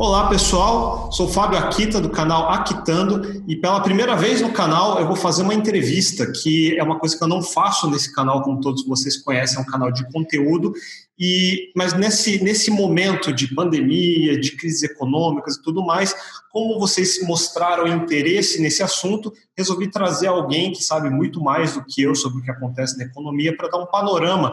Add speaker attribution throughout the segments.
Speaker 1: Olá pessoal, sou Fábio Akita do canal Aquitando e pela primeira vez no canal eu vou fazer uma entrevista que é uma coisa que eu não faço nesse canal, como todos vocês conhecem, é um canal de conteúdo. E mas nesse nesse momento de pandemia, de crises econômicas e tudo mais, como vocês mostraram interesse nesse assunto, resolvi trazer alguém que sabe muito mais do que eu sobre o que acontece na economia para dar um panorama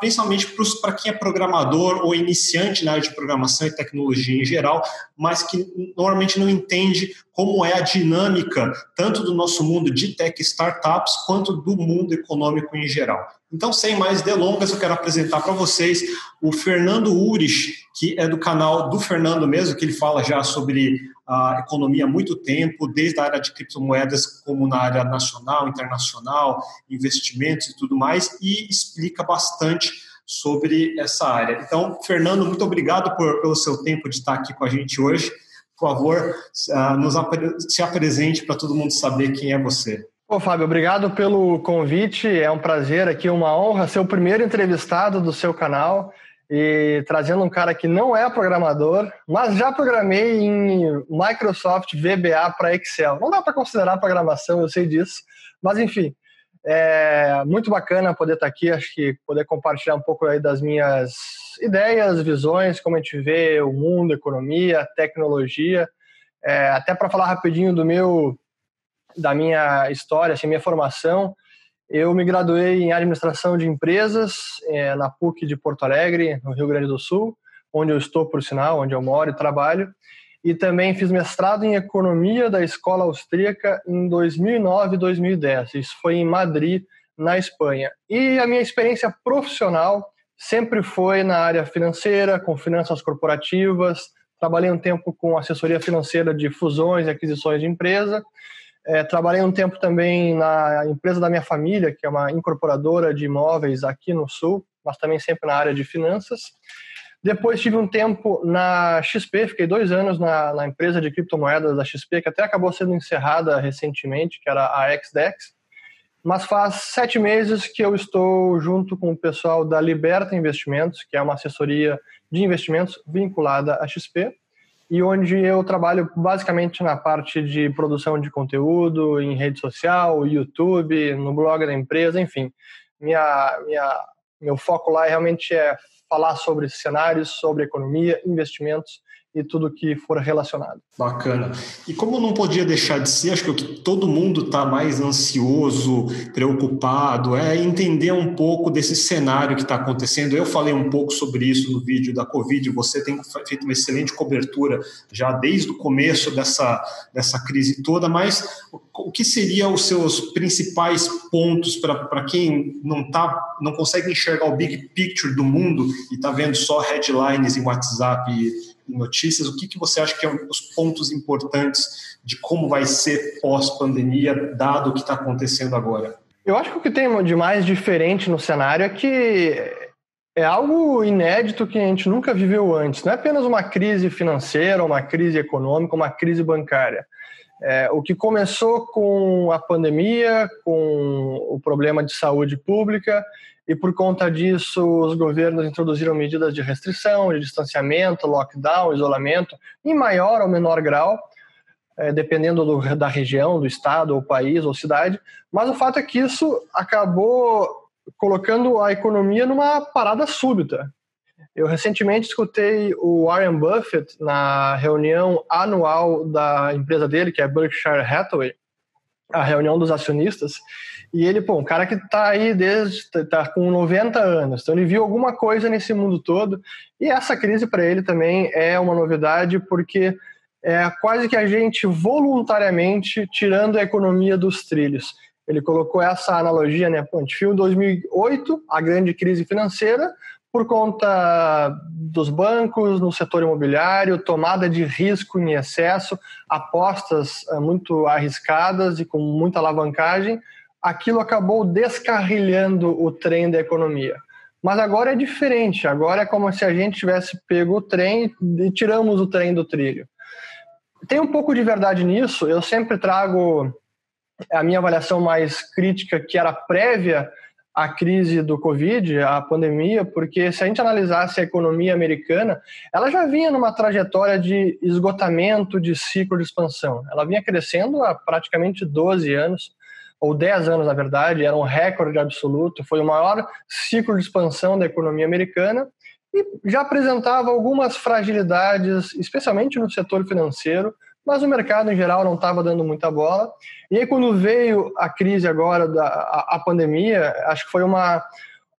Speaker 1: principalmente para quem é programador ou iniciante na área de programação e tecnologia em geral, mas que normalmente não entende como é a dinâmica tanto do nosso mundo de tech startups quanto do mundo econômico em geral. Então, sem mais delongas, eu quero apresentar para vocês o Fernando Urich, que é do canal do Fernando mesmo, que ele fala já sobre a economia há muito tempo, desde a área de criptomoedas, como na área nacional, internacional, investimentos e tudo mais, e explica bastante sobre essa área. Então, Fernando, muito obrigado por, pelo seu tempo de estar aqui com a gente hoje. Por favor, uh, nos se apresente para todo mundo saber quem é você.
Speaker 2: Ô, Fábio, obrigado pelo convite. É um prazer aqui, uma honra ser o primeiro entrevistado do seu canal e trazendo um cara que não é programador, mas já programei em Microsoft VBA para Excel. Não dá para considerar programação, eu sei disso, mas enfim, é muito bacana poder estar aqui, acho que poder compartilhar um pouco aí das minhas ideias, visões, como a gente vê o mundo, economia, tecnologia, é, até para falar rapidinho do meu da minha história, assim, minha formação, eu me graduei em administração de empresas é, na PUC de Porto Alegre, no Rio Grande do Sul, onde eu estou, por sinal, onde eu moro e trabalho. E também fiz mestrado em economia da escola austríaca em 2009 e 2010. Isso foi em Madrid, na Espanha. E a minha experiência profissional sempre foi na área financeira, com finanças corporativas. Trabalhei um tempo com assessoria financeira de fusões e aquisições de empresa é, trabalhei um tempo também na empresa da minha família, que é uma incorporadora de imóveis aqui no Sul, mas também sempre na área de finanças. Depois tive um tempo na XP, fiquei dois anos na, na empresa de criptomoedas da XP, que até acabou sendo encerrada recentemente, que era a XDEX. Mas faz sete meses que eu estou junto com o pessoal da Liberta Investimentos, que é uma assessoria de investimentos vinculada à XP e onde eu trabalho basicamente na parte de produção de conteúdo em rede social, YouTube, no blog da empresa, enfim. Minha, minha, meu foco lá realmente é falar sobre cenários, sobre economia, investimentos e tudo que for relacionado.
Speaker 1: Bacana. E como não podia deixar de ser, acho que o que todo mundo está mais ansioso, preocupado, é entender um pouco desse cenário que está acontecendo. Eu falei um pouco sobre isso no vídeo da Covid, você tem feito uma excelente cobertura já desde o começo dessa, dessa crise toda, mas o que seriam os seus principais pontos para quem não, tá, não consegue enxergar o big picture do mundo e está vendo só headlines em WhatsApp e notícias, o que, que você acha que são os pontos importantes de como vai ser pós-pandemia, dado o que está acontecendo agora?
Speaker 2: Eu acho que o que tem de mais diferente no cenário é que é algo inédito que a gente nunca viveu antes. Não é apenas uma crise financeira, uma crise econômica, uma crise bancária. É, o que começou com a pandemia, com o problema de saúde pública, e por conta disso os governos introduziram medidas de restrição, de distanciamento, lockdown, isolamento, em maior ou menor grau, é, dependendo do, da região, do estado, ou país, ou cidade. Mas o fato é que isso acabou colocando a economia numa parada súbita. Eu recentemente escutei o Warren Buffett na reunião anual da empresa dele, que é Berkshire Hathaway, a reunião dos acionistas, e ele, pô, um cara que tá aí desde, tá com 90 anos, então ele viu alguma coisa nesse mundo todo, e essa crise para ele também é uma novidade, porque é quase que a gente voluntariamente tirando a economia dos trilhos. Ele colocou essa analogia, né? Pô, a gente viu em 2008 a grande crise financeira, por conta dos bancos no setor imobiliário, tomada de risco em excesso, apostas eh, muito arriscadas e com muita alavancagem, aquilo acabou descarrilhando o trem da economia. Mas agora é diferente, agora é como se a gente tivesse pego o trem e tiramos o trem do trilho. Tem um pouco de verdade nisso, eu sempre trago a minha avaliação mais crítica, que era prévia a crise do Covid, a pandemia, porque se a gente analisasse a economia americana, ela já vinha numa trajetória de esgotamento de ciclo de expansão. Ela vinha crescendo há praticamente 12 anos, ou 10 anos, na verdade, era um recorde absoluto, foi o maior ciclo de expansão da economia americana e já apresentava algumas fragilidades, especialmente no setor financeiro, mas o mercado em geral não estava dando muita bola. E aí, quando veio a crise agora, da, a, a pandemia, acho que foi uma,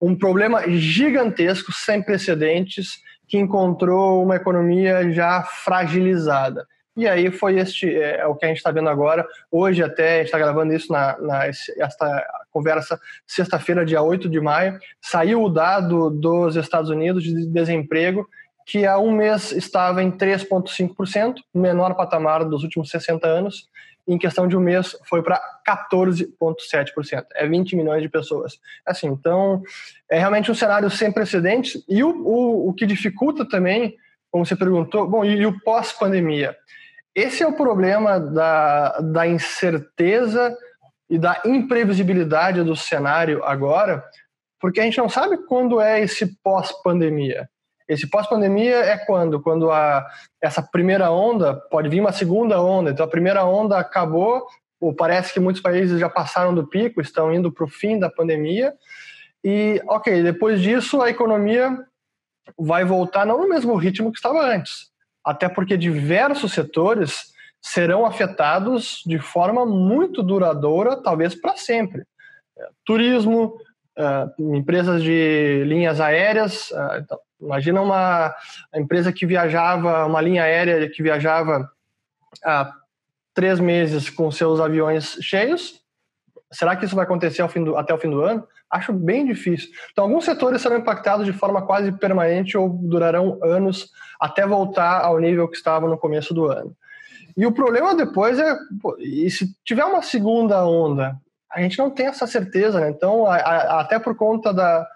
Speaker 2: um problema gigantesco, sem precedentes, que encontrou uma economia já fragilizada. E aí foi este é, é o que a gente está vendo agora. Hoje até, a gente está gravando isso na, na esta conversa sexta-feira, dia 8 de maio, saiu o dado dos Estados Unidos de desemprego que há um mês estava em 3,5%, menor patamar dos últimos 60 anos. Em questão de um mês, foi para 14,7%. É 20 milhões de pessoas. Assim, então, é realmente um cenário sem precedentes. E o, o, o que dificulta também, como você perguntou, bom, e, e o pós-pandemia? Esse é o problema da, da incerteza e da imprevisibilidade do cenário agora, porque a gente não sabe quando é esse pós-pandemia. Esse pós-pandemia é quando? Quando a, essa primeira onda, pode vir uma segunda onda, então a primeira onda acabou, ou parece que muitos países já passaram do pico, estão indo para o fim da pandemia, e ok, depois disso a economia vai voltar não no mesmo ritmo que estava antes, até porque diversos setores serão afetados de forma muito duradoura, talvez para sempre. Turismo, uh, empresas de linhas aéreas, uh, então, Imagina uma empresa que viajava, uma linha aérea que viajava há três meses com seus aviões cheios. Será que isso vai acontecer do, até o fim do ano? Acho bem difícil. Então, alguns setores serão impactados de forma quase permanente ou durarão anos até voltar ao nível que estava no começo do ano. E o problema depois é, e se tiver uma segunda onda, a gente não tem essa certeza, né? Então, a, a, até por conta da,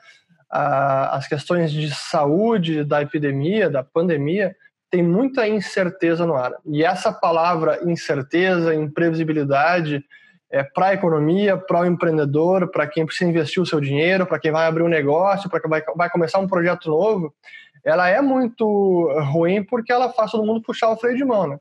Speaker 2: as questões de saúde da epidemia, da pandemia, tem muita incerteza no ar. E essa palavra incerteza, imprevisibilidade, é para a economia, para o empreendedor, para quem precisa investir o seu dinheiro, para quem vai abrir um negócio, para quem vai, vai começar um projeto novo, ela é muito ruim porque ela faz todo mundo puxar o freio de mão. Né?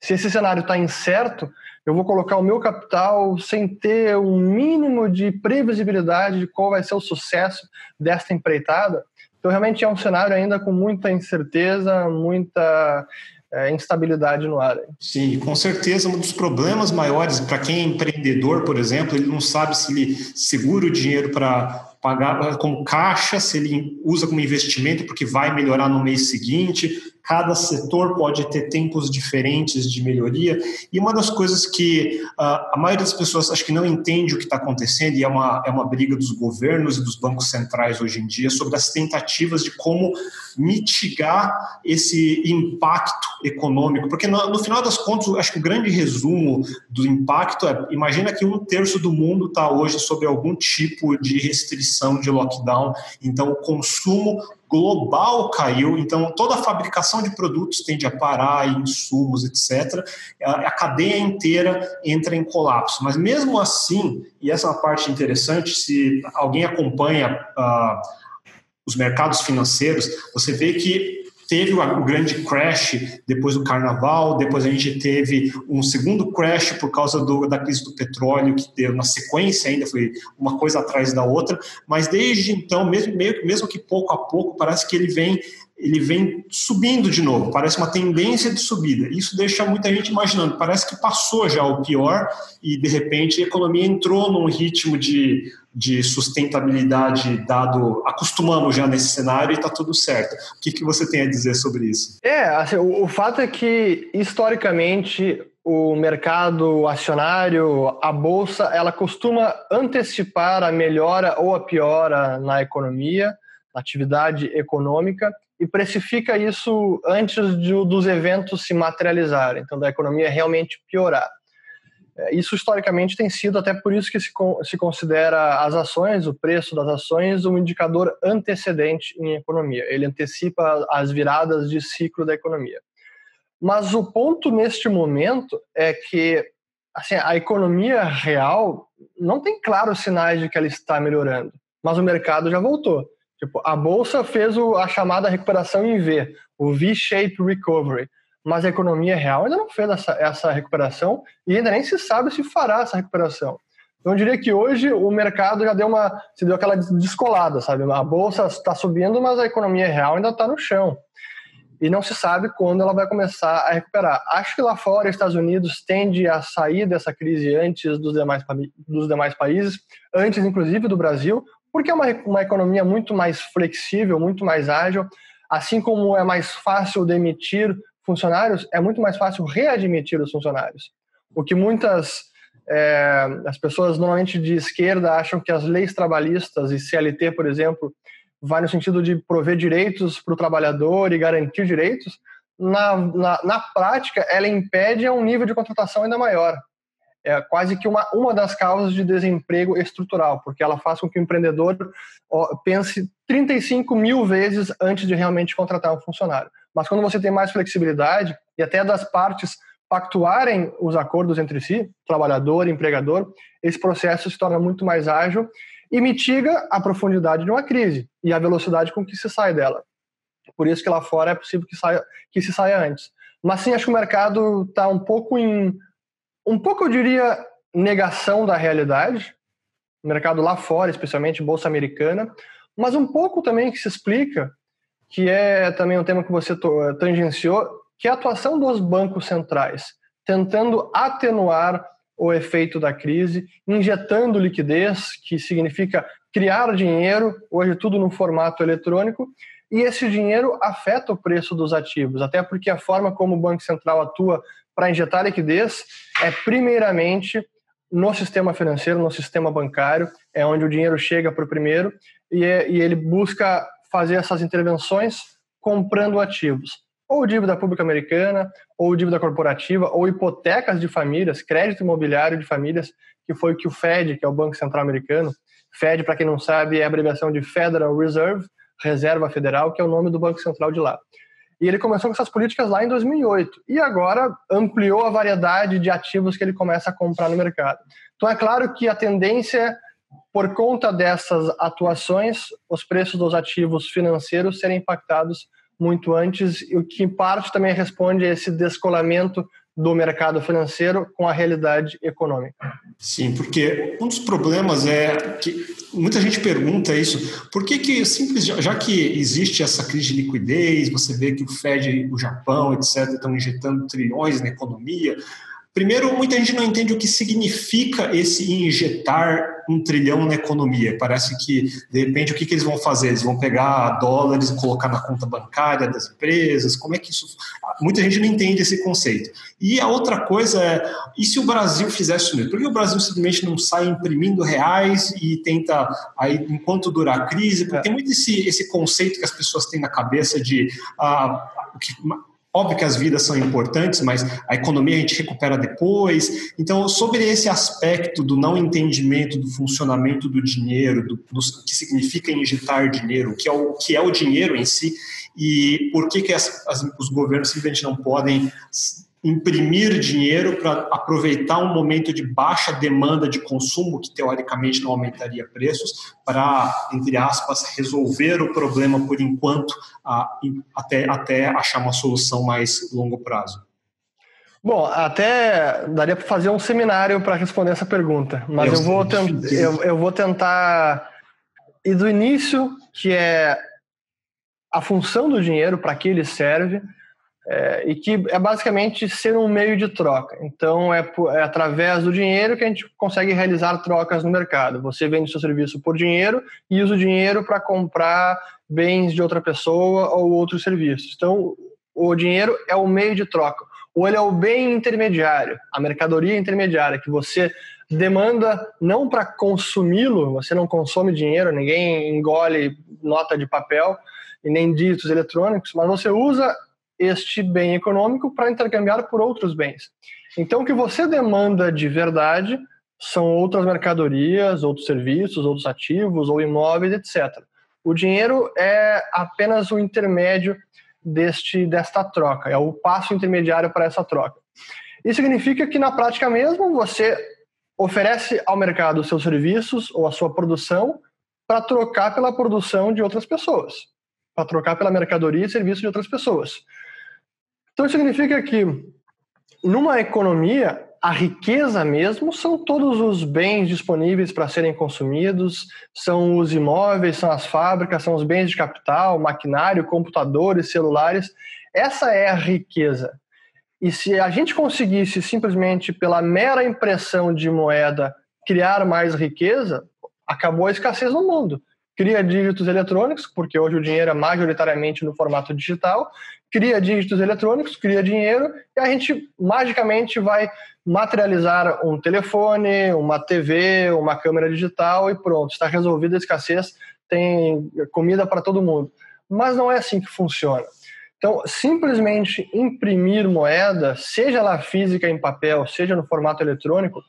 Speaker 2: Se esse cenário está incerto, eu vou colocar o meu capital sem ter um mínimo de previsibilidade de qual vai ser o sucesso desta empreitada. Então, realmente é um cenário ainda com muita incerteza, muita é, instabilidade no ar.
Speaker 1: Sim, com certeza um dos problemas maiores para quem é empreendedor, por exemplo, ele não sabe se ele segura o dinheiro para pagar como caixa, se ele usa como investimento porque vai melhorar no mês seguinte, cada setor pode ter tempos diferentes de melhoria. E uma das coisas que uh, a maioria das pessoas acho que não entende o que está acontecendo, e é uma, é uma briga dos governos e dos bancos centrais hoje em dia, sobre as tentativas de como mitigar esse impacto econômico. Porque no, no final das contas, acho que o grande resumo do impacto é: imagina que um terço do mundo está hoje sob algum tipo de restrição de lockdown, então o consumo global caiu, então toda a fabricação de produtos tende a parar, insumos, etc. A, cadeia inteira entra em colapso. Mas mesmo assim, e essa é uma parte interessante, se alguém acompanha uh, os mercados financeiros, você vê que teve o grande crash depois do carnaval, depois a gente teve um segundo crash por causa do, da crise do petróleo, que deu na sequência ainda, foi uma coisa atrás da outra, mas desde então, mesmo, mesmo que pouco a pouco, parece que ele vem ele vem subindo de novo, parece uma tendência de subida. Isso deixa muita gente imaginando, parece que passou já o pior e de repente a economia entrou num ritmo de, de sustentabilidade dado, acostumamos já nesse cenário e está tudo certo. O que, que você tem a dizer sobre isso?
Speaker 2: É, assim, o, o fato é que historicamente o mercado acionário, a bolsa, ela costuma antecipar a melhora ou a piora na economia, na atividade econômica, e precifica isso antes de, dos eventos se materializarem, então da economia realmente piorar. É, isso historicamente tem sido até por isso que se, se considera as ações, o preço das ações, um indicador antecedente em economia. Ele antecipa as viradas de ciclo da economia. Mas o ponto neste momento é que assim, a economia real não tem claros sinais de que ela está melhorando. mas o mercado já voltou. Tipo, a bolsa fez o, a chamada recuperação em V, o V-shape recovery, mas a economia real ainda não fez essa, essa recuperação e ainda nem se sabe se fará essa recuperação. Então, eu diria que hoje o mercado já deu uma, se deu aquela descolada, sabe? A bolsa está subindo, mas a economia real ainda está no chão. E não se sabe quando ela vai começar a recuperar. Acho que lá fora, Estados Unidos tende a sair dessa crise antes dos demais, dos demais países, antes inclusive do Brasil, porque é uma, uma economia muito mais flexível, muito mais ágil. Assim como é mais fácil demitir funcionários, é muito mais fácil readmitir os funcionários. O que muitas é, as pessoas normalmente de esquerda acham que as leis trabalhistas e CLT, por exemplo, vai no sentido de prover direitos para o trabalhador e garantir direitos. Na, na, na prática, ela impede um nível de contratação ainda maior. É quase que uma, uma das causas de desemprego estrutural, porque ela faz com que o empreendedor pense 35 mil vezes antes de realmente contratar um funcionário. Mas quando você tem mais flexibilidade, e até das partes pactuarem os acordos entre si, trabalhador empregador, esse processo se torna muito mais ágil e mitiga a profundidade de uma crise e a velocidade com que se sai dela. Por isso que lá fora é possível que, saia, que se saia antes. Mas sim, acho que o mercado está um pouco em, um pouco eu diria, negação da realidade, o mercado lá fora, especialmente bolsa americana, mas um pouco também que se explica, que é também um tema que você tangenciou, que é a atuação dos bancos centrais, tentando atenuar o efeito da crise, injetando liquidez, que significa criar dinheiro, hoje tudo no formato eletrônico, e esse dinheiro afeta o preço dos ativos, até porque a forma como o Banco Central atua para injetar liquidez é primeiramente no sistema financeiro, no sistema bancário, é onde o dinheiro chega para o primeiro e, é, e ele busca fazer essas intervenções comprando ativos ou dívida pública americana, ou dívida corporativa, ou hipotecas de famílias, crédito imobiliário de famílias, que foi o que o Fed, que é o Banco Central Americano, Fed, para quem não sabe, é a abreviação de Federal Reserve, Reserva Federal, que é o nome do Banco Central de lá. E ele começou com essas políticas lá em 2008 e agora ampliou a variedade de ativos que ele começa a comprar no mercado. Então é claro que a tendência, por conta dessas atuações, os preços dos ativos financeiros serem impactados muito antes, o que em parte também responde a esse descolamento do mercado financeiro com a realidade econômica.
Speaker 1: Sim, porque um dos problemas é que muita gente pergunta isso, por que que simples, já que existe essa crise de liquidez, você vê que o Fed, o Japão, etc, estão injetando trilhões na economia, Primeiro, muita gente não entende o que significa esse injetar um trilhão na economia. Parece que, de repente, o que, que eles vão fazer? Eles vão pegar dólares e colocar na conta bancária das empresas? Como é que isso. Muita gente não entende esse conceito. E a outra coisa é: e se o Brasil fizesse isso mesmo? Por que o Brasil simplesmente não sai imprimindo reais e tenta, aí, enquanto durar a crise? Porque tem muito esse, esse conceito que as pessoas têm na cabeça de. Ah, que, Óbvio que as vidas são importantes, mas a economia a gente recupera depois. Então, sobre esse aspecto do não entendimento do funcionamento do dinheiro, do, do que significa injetar dinheiro, o que é o, que é o dinheiro em si, e por que, que as, as, os governos simplesmente não podem imprimir dinheiro para aproveitar um momento de baixa demanda de consumo, que teoricamente não aumentaria preços, para, entre aspas, resolver o problema por enquanto, até, até achar uma solução mais longo prazo?
Speaker 2: Bom, até daria para fazer um seminário para responder essa pergunta, mas eu, eu vou, eu, eu vou tentar ir do início, que é a função do dinheiro, para que ele serve, é, e que é basicamente ser um meio de troca. Então, é, é, através do dinheiro que a gente consegue realizar trocas no mercado. Você vende seu serviço por dinheiro e usa o dinheiro para comprar bens de outra pessoa ou outros serviços. Então, o dinheiro é o meio de troca. Ou ele é o bem intermediário, a mercadoria intermediária, que você demanda não para consumi-lo, você não consome dinheiro, ninguém engole nota de papel e nem dígitos eletrônicos, mas você usa este bem econômico para intercambiar por outros bens. Então, o que você demanda de verdade são outras mercadorias, outros serviços, outros ativos ou imóveis, etc. O dinheiro é apenas o intermédio deste desta troca, é o passo intermediário para essa troca. Isso significa que na prática mesmo você oferece ao mercado os seus serviços ou a sua produção para trocar pela produção de outras pessoas, para trocar pela mercadoria e serviço de outras pessoas. Então, significa que, numa economia, a riqueza mesmo são todos os bens disponíveis para serem consumidos, são os imóveis, são as fábricas, são os bens de capital, maquinário, computadores, celulares. Essa é a riqueza. E se a gente conseguisse simplesmente pela mera impressão de moeda criar mais riqueza, acabou a escassez no mundo. Cria dígitos eletrônicos, porque hoje o dinheiro é majoritariamente no formato digital, cria dígitos eletrônicos, cria dinheiro e a gente magicamente vai materializar um telefone, uma TV, uma câmera digital e pronto, está resolvida a escassez, tem comida para todo mundo. Mas não é assim que funciona. Então, simplesmente imprimir moeda, seja ela física em papel, seja no formato eletrônico,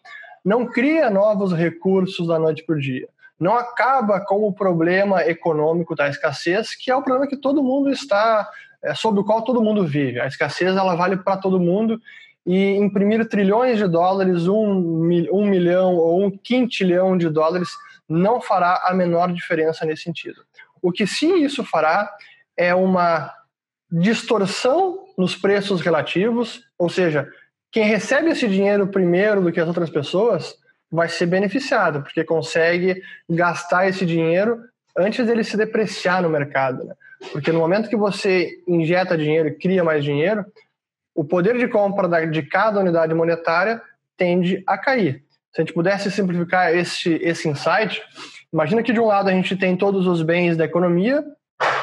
Speaker 2: não cria novos recursos da noite para o dia. Não acaba com o problema econômico da escassez, que é o problema que todo mundo está, é, sobre o qual todo mundo vive. A escassez ela vale para todo mundo e imprimir trilhões de dólares, um, um milhão ou um quintilhão de dólares não fará a menor diferença nesse sentido. O que sim isso fará é uma distorção nos preços relativos, ou seja, quem recebe esse dinheiro primeiro do que as outras pessoas vai ser beneficiado, porque consegue gastar esse dinheiro antes dele se depreciar no mercado. Né? Porque no momento que você injeta dinheiro e cria mais dinheiro, o poder de compra de cada unidade monetária tende a cair. Se a gente pudesse simplificar esse, esse insight, imagina que de um lado a gente tem todos os bens da economia,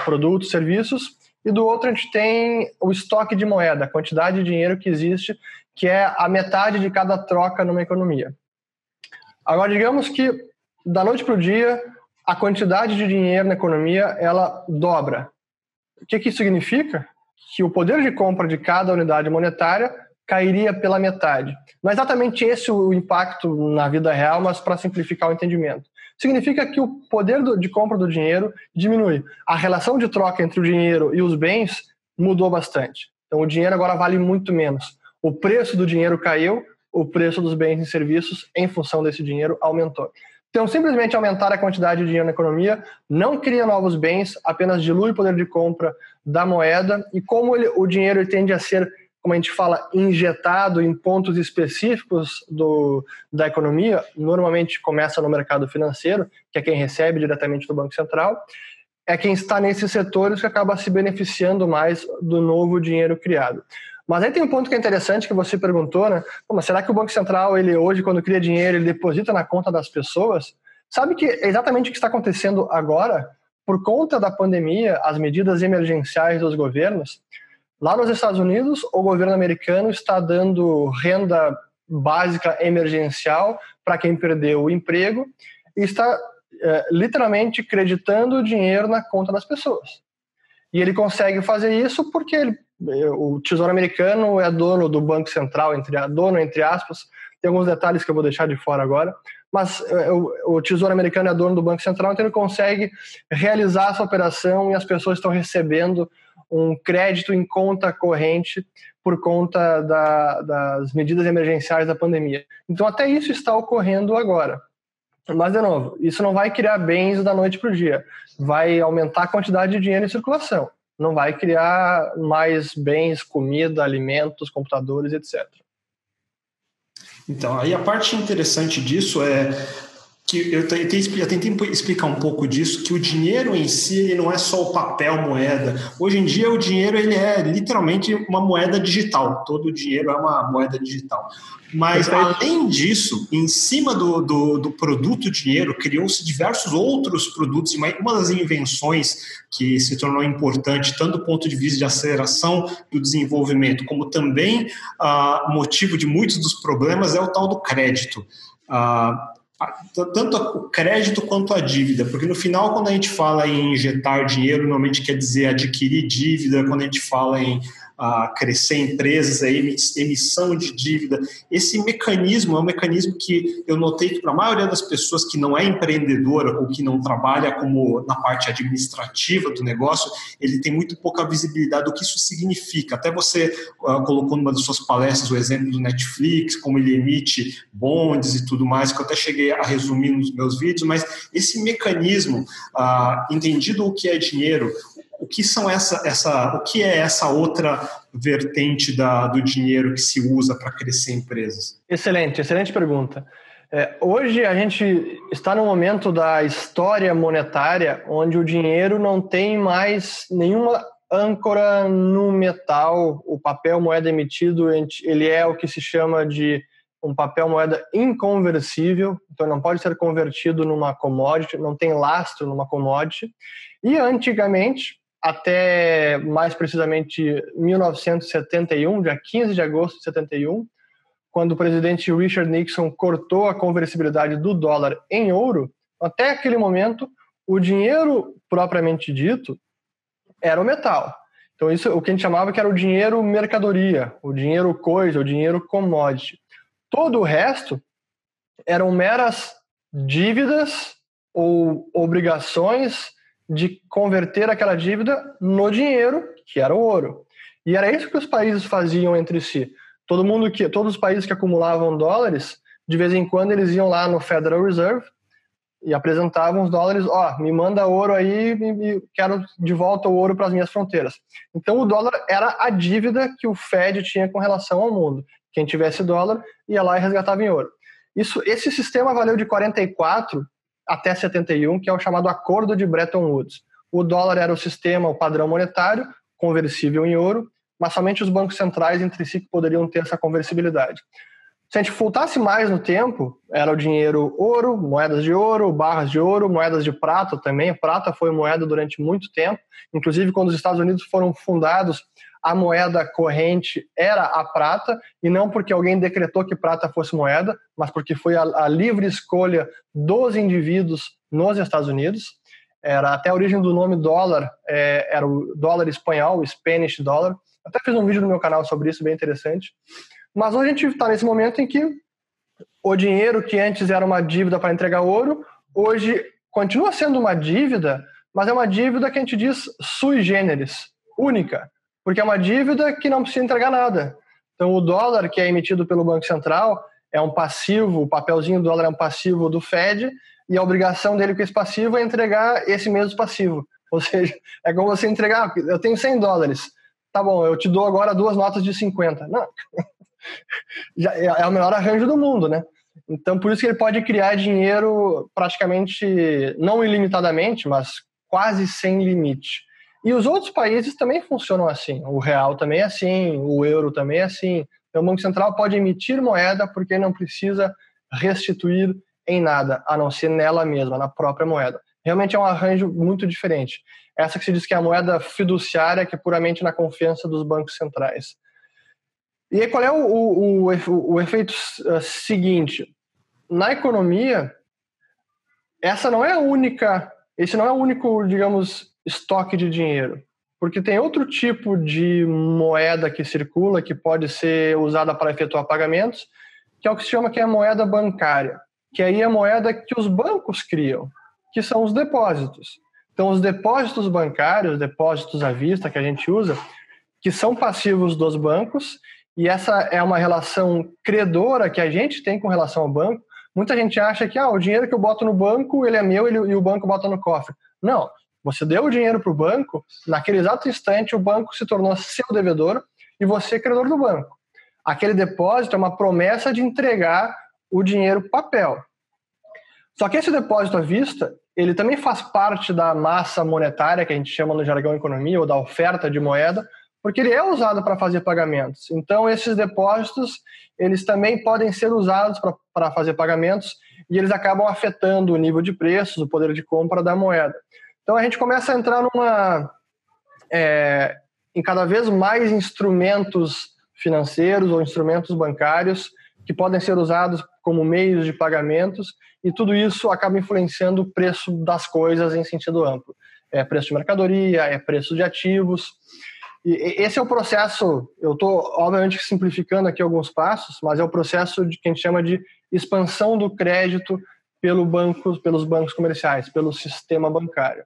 Speaker 2: produtos, serviços, e do outro a gente tem o estoque de moeda, a quantidade de dinheiro que existe, que é a metade de cada troca numa economia. Agora, digamos que da noite para o dia, a quantidade de dinheiro na economia ela dobra. O que, que isso significa? Que o poder de compra de cada unidade monetária cairia pela metade. Não é exatamente esse o impacto na vida real, mas para simplificar o entendimento significa que o poder de compra do dinheiro diminui. A relação de troca entre o dinheiro e os bens mudou bastante. Então, o dinheiro agora vale muito menos. O preço do dinheiro caiu, o preço dos bens e serviços, em função desse dinheiro, aumentou. Então, simplesmente aumentar a quantidade de dinheiro na economia não cria novos bens, apenas dilui o poder de compra da moeda. E como ele, o dinheiro tende a ser como a gente fala, injetado em pontos específicos do, da economia, normalmente começa no mercado financeiro, que é quem recebe diretamente do Banco Central, é quem está nesses setores que acaba se beneficiando mais do novo dinheiro criado. Mas aí tem um ponto que é interessante que você perguntou, né? Mas será que o Banco Central, ele hoje, quando cria dinheiro, ele deposita na conta das pessoas? Sabe que é exatamente o que está acontecendo agora, por conta da pandemia, as medidas emergenciais dos governos, Lá nos Estados Unidos, o governo americano está dando renda básica emergencial para quem perdeu o emprego e está é, literalmente creditando o dinheiro na conta das pessoas. E ele consegue fazer isso porque ele, o Tesouro Americano é dono do Banco Central, entre, dono entre aspas. Tem alguns detalhes que eu vou deixar de fora agora, mas é, o, o Tesouro Americano é dono do Banco Central, então ele consegue realizar essa operação e as pessoas estão recebendo um crédito em conta corrente por conta da, das medidas emergenciais da pandemia. Então, até isso está ocorrendo agora. Mas, de novo, isso não vai criar bens da noite para o dia. Vai aumentar a quantidade de dinheiro em circulação. Não vai criar mais bens, comida, alimentos, computadores, etc.
Speaker 1: Então, aí a parte interessante disso é que eu tentei, eu tentei explicar um pouco disso, que o dinheiro em si ele não é só o papel moeda. Hoje em dia o dinheiro ele é literalmente uma moeda digital. Todo o dinheiro é uma moeda digital. Mas além disso, em cima do, do, do produto dinheiro, criou-se diversos outros produtos. Uma, uma das invenções que se tornou importante, tanto do ponto de vista de aceleração do desenvolvimento, como também ah, motivo de muitos dos problemas, é o tal do crédito. Ah, tanto o crédito quanto a dívida, porque no final, quando a gente fala em injetar dinheiro, normalmente quer dizer adquirir dívida, quando a gente fala em a crescer empresas, a emissão de dívida. Esse mecanismo é um mecanismo que eu notei que para a maioria das pessoas que não é empreendedora ou que não trabalha como na parte administrativa do negócio, ele tem muito pouca visibilidade do que isso significa. Até você uh, colocou numa das suas palestras o exemplo do Netflix, como ele emite bonds e tudo mais, que eu até cheguei a resumir nos meus vídeos, mas esse mecanismo, ah, entendido o que é dinheiro, que são essa, essa, o que é essa outra vertente da, do dinheiro que se usa para crescer empresas?
Speaker 2: Excelente, excelente pergunta. É, hoje a gente está no momento da história monetária onde o dinheiro não tem mais nenhuma âncora no metal. O papel moeda emitido ele é o que se chama de um papel moeda inconversível, então não pode ser convertido numa commodity, não tem lastro numa commodity. E antigamente, até mais precisamente 1971, dia 15 de agosto de 71, quando o presidente Richard Nixon cortou a conversibilidade do dólar em ouro, até aquele momento, o dinheiro propriamente dito era o metal. Então, isso o que a gente chamava que era o dinheiro mercadoria, o dinheiro coisa, o dinheiro commodity. Todo o resto eram meras dívidas ou obrigações de converter aquela dívida no dinheiro, que era o ouro. E era isso que os países faziam entre si. Todo mundo que, todos os países que acumulavam dólares, de vez em quando eles iam lá no Federal Reserve e apresentavam os dólares, ó, oh, me manda ouro aí, e quero de volta o ouro para as minhas fronteiras. Então o dólar era a dívida que o Fed tinha com relação ao mundo. Quem tivesse dólar ia lá e resgatava em ouro. Isso, esse sistema valeu de 44 até 71, que é o chamado Acordo de Bretton Woods. O dólar era o sistema, o padrão monetário, conversível em ouro, mas somente os bancos centrais entre si que poderiam ter essa conversibilidade. Se a gente voltasse mais no tempo, era o dinheiro ouro, moedas de ouro, barras de ouro, moedas de prata também. Prata foi moeda durante muito tempo. Inclusive, quando os Estados Unidos foram fundados, a moeda corrente era a prata, e não porque alguém decretou que prata fosse moeda, mas porque foi a, a livre escolha dos indivíduos nos Estados Unidos. Era até a origem do nome dólar, é, era o dólar espanhol, o Spanish dollar. Até fiz um vídeo no meu canal sobre isso, bem interessante. Mas hoje a gente está nesse momento em que o dinheiro que antes era uma dívida para entregar ouro, hoje continua sendo uma dívida, mas é uma dívida que a gente diz sui generis, única, porque é uma dívida que não precisa entregar nada. Então, o dólar que é emitido pelo Banco Central é um passivo, o papelzinho do dólar é um passivo do Fed, e a obrigação dele com esse passivo é entregar esse mesmo passivo. Ou seja, é como você entregar, ah, eu tenho 100 dólares, tá bom, eu te dou agora duas notas de 50. Não, já é, é o melhor arranjo do mundo, né? Então, por isso que ele pode criar dinheiro praticamente, não ilimitadamente, mas quase sem limite. E os outros países também funcionam assim. O real também é assim, o euro também é assim. Então, o Banco Central pode emitir moeda porque não precisa restituir em nada, a não ser nela mesma, na própria moeda. Realmente é um arranjo muito diferente. Essa que se diz que é a moeda fiduciária, que é puramente na confiança dos bancos centrais. E aí, qual é o, o, o, o efeito uh, seguinte? Na economia, essa não é a única, esse não é o único, digamos, estoque de dinheiro, porque tem outro tipo de moeda que circula que pode ser usada para efetuar pagamentos, que é o que se chama que é a moeda bancária, que aí é a moeda que os bancos criam, que são os depósitos. Então, os depósitos bancários, depósitos à vista que a gente usa, que são passivos dos bancos e essa é uma relação credora que a gente tem com relação ao banco. Muita gente acha que ah, o dinheiro que eu boto no banco ele é meu ele, e o banco bota no cofre. Não, você deu o dinheiro para o banco, naquele exato instante o banco se tornou seu devedor e você é credor do banco. Aquele depósito é uma promessa de entregar o dinheiro papel. Só que esse depósito à vista, ele também faz parte da massa monetária, que a gente chama no jargão economia, ou da oferta de moeda, porque ele é usado para fazer pagamentos. Então, esses depósitos, eles também podem ser usados para fazer pagamentos e eles acabam afetando o nível de preços, o poder de compra da moeda. Então, a gente começa a entrar numa... É, em cada vez mais instrumentos financeiros ou instrumentos bancários que podem ser usados como meios de pagamentos e tudo isso acaba influenciando o preço das coisas em sentido amplo. É preço de mercadoria, é preço de ativos. E esse é o processo, eu estou obviamente simplificando aqui alguns passos, mas é o processo de que a gente chama de expansão do crédito pelo banco, pelos bancos comerciais, pelo sistema bancário.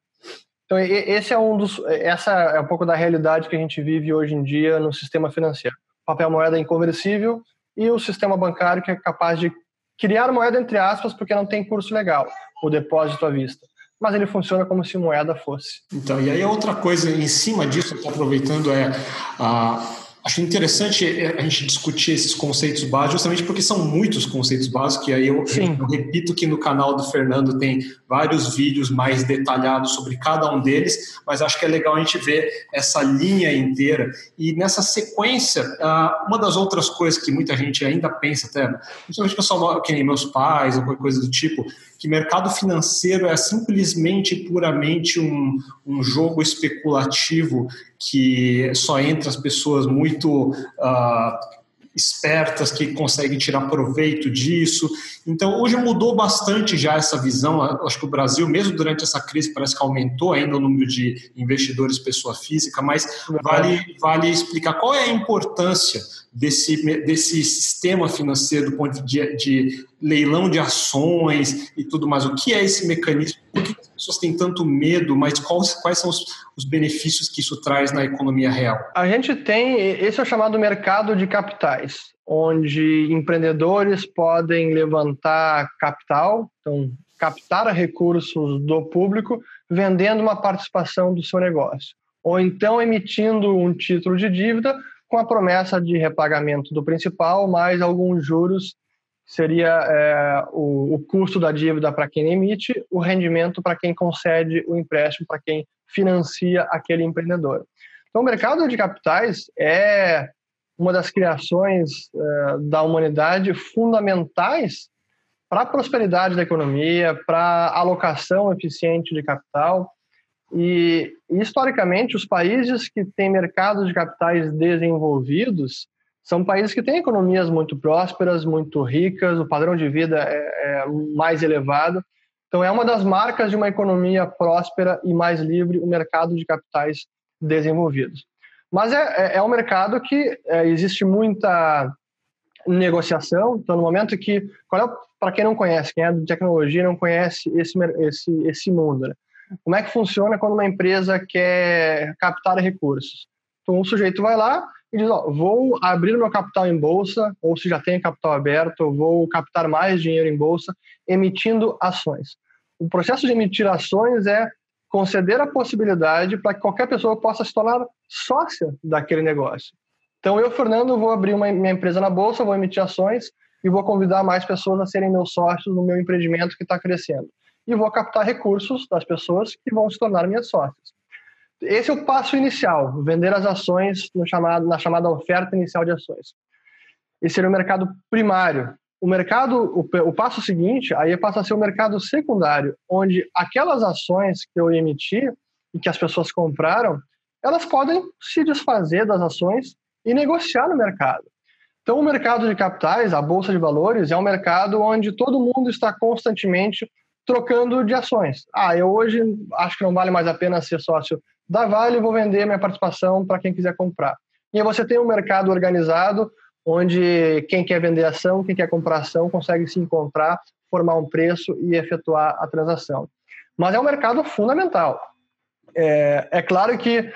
Speaker 2: Então esse é um dos, essa é um pouco da realidade que a gente vive hoje em dia no sistema financeiro. Papel moeda inconversível e o sistema bancário que é capaz de criar moeda entre aspas porque não tem curso legal, o depósito à vista. Mas ele funciona como se moeda fosse.
Speaker 1: Então, e aí outra coisa em cima disso, aproveitando, é a Acho interessante eh, a gente discutir esses conceitos básicos, justamente porque são muitos conceitos básicos, e aí eu, eu, repito que no canal do Fernando tem vários vídeos mais detalhados sobre cada um deles, mas acho que é legal a gente ver essa linha inteira. E nessa sequência, ah, uma das outras coisas que muita gente ainda pensa, até, principalmente pessoal que nem meus pais, ou qualquer coisa do tipo, que mercado financeiro é simplesmente puramente um, um jogo especulativo que só entra as pessoas muito uh, espertas que conseguem tirar proveito disso. Então, hoje mudou bastante já essa visão. Acho que o Brasil, mesmo durante essa crise, parece que aumentou ainda o número de investidores pessoa física, mas vale, vale explicar qual é a importância desse, desse sistema financeiro do ponto de, de leilão de ações e tudo mais. O que é esse mecanismo? Por que pessoas têm tanto medo? Mas quais, quais são os, os benefícios que isso traz na economia real?
Speaker 2: A gente tem, esse é o chamado mercado de capitais, onde empreendedores podem levantar capital, então captar recursos do público vendendo uma participação do seu negócio, ou então emitindo um título de dívida com a promessa de repagamento do principal, mais alguns juros, seria é, o, o custo da dívida para quem emite, o rendimento para quem concede o empréstimo, para quem financia aquele empreendedor. Então, o mercado de capitais é uma das criações é, da humanidade fundamentais para a prosperidade da economia, para a alocação eficiente de capital e, historicamente, os países que têm mercados de capitais desenvolvidos são países que têm economias muito prósperas, muito ricas, o padrão de vida é, é mais elevado. Então, é uma das marcas de uma economia próspera e mais livre o mercado de capitais desenvolvidos. Mas é, é, é um mercado que é, existe muita negociação. Então, no momento que. É, para quem não conhece, quem é de tecnologia não conhece esse, esse, esse mundo. Né? Como é que funciona quando uma empresa quer captar recursos? Então, o sujeito vai lá e diz: ó, vou abrir meu capital em bolsa, ou se já tem capital aberto, vou captar mais dinheiro em bolsa, emitindo ações. O processo de emitir ações é conceder a possibilidade para que qualquer pessoa possa se tornar sócia daquele negócio. Então, eu, Fernando, vou abrir uma, minha empresa na bolsa, vou emitir ações e vou convidar mais pessoas a serem meus sócios no meu empreendimento que está crescendo e vou captar recursos das pessoas que vão se tornar minhas sócias. Esse é o passo inicial, vender as ações chamado, na chamada oferta inicial de ações. Esse seria o mercado primário. O mercado, o, o passo seguinte, aí passa a ser o mercado secundário, onde aquelas ações que eu emiti e que as pessoas compraram, elas podem se desfazer das ações e negociar no mercado. Então, o mercado de capitais, a bolsa de valores, é um mercado onde todo mundo está constantemente trocando de ações. Ah, eu hoje acho que não vale mais a pena ser sócio da Vale, vou vender minha participação para quem quiser comprar. E aí você tem um mercado organizado onde quem quer vender ação, quem quer comprar ação, consegue se encontrar, formar um preço e efetuar a transação. Mas é um mercado fundamental. É, é claro que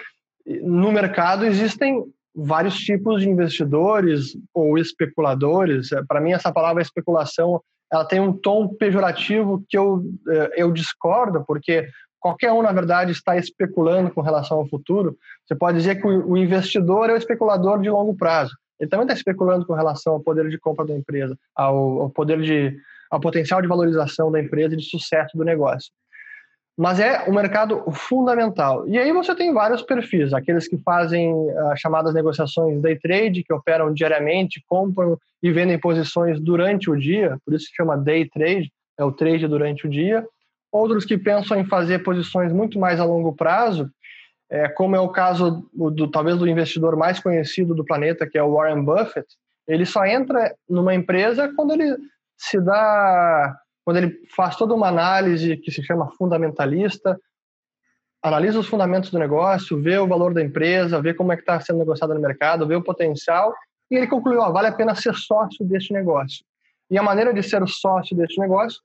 Speaker 2: no mercado existem vários tipos de investidores ou especuladores. É, para mim, essa palavra especulação ela tem um tom pejorativo que eu, eh, eu discordo, porque qualquer um, na verdade, está especulando com relação ao futuro. Você pode dizer que o investidor é o especulador de longo prazo. Ele também está especulando com relação ao poder de compra da empresa, ao, ao poder de, ao potencial de valorização da empresa e de sucesso do negócio mas é um mercado fundamental. E aí você tem vários perfis, aqueles que fazem as uh, chamadas negociações day trade, que operam diariamente, compram e vendem posições durante o dia, por isso se chama day trade, é o trade durante o dia. Outros que pensam em fazer posições muito mais a longo prazo, é, como é o caso do, talvez do investidor mais conhecido do planeta, que é o Warren Buffett. Ele só entra numa empresa quando ele se dá quando ele faz toda uma análise que se chama fundamentalista, analisa os fundamentos do negócio, vê o valor da empresa, vê como é que está sendo negociado no mercado, vê o potencial, e ele concluiu, vale a pena ser sócio deste negócio. E a maneira de ser sócio deste negócio,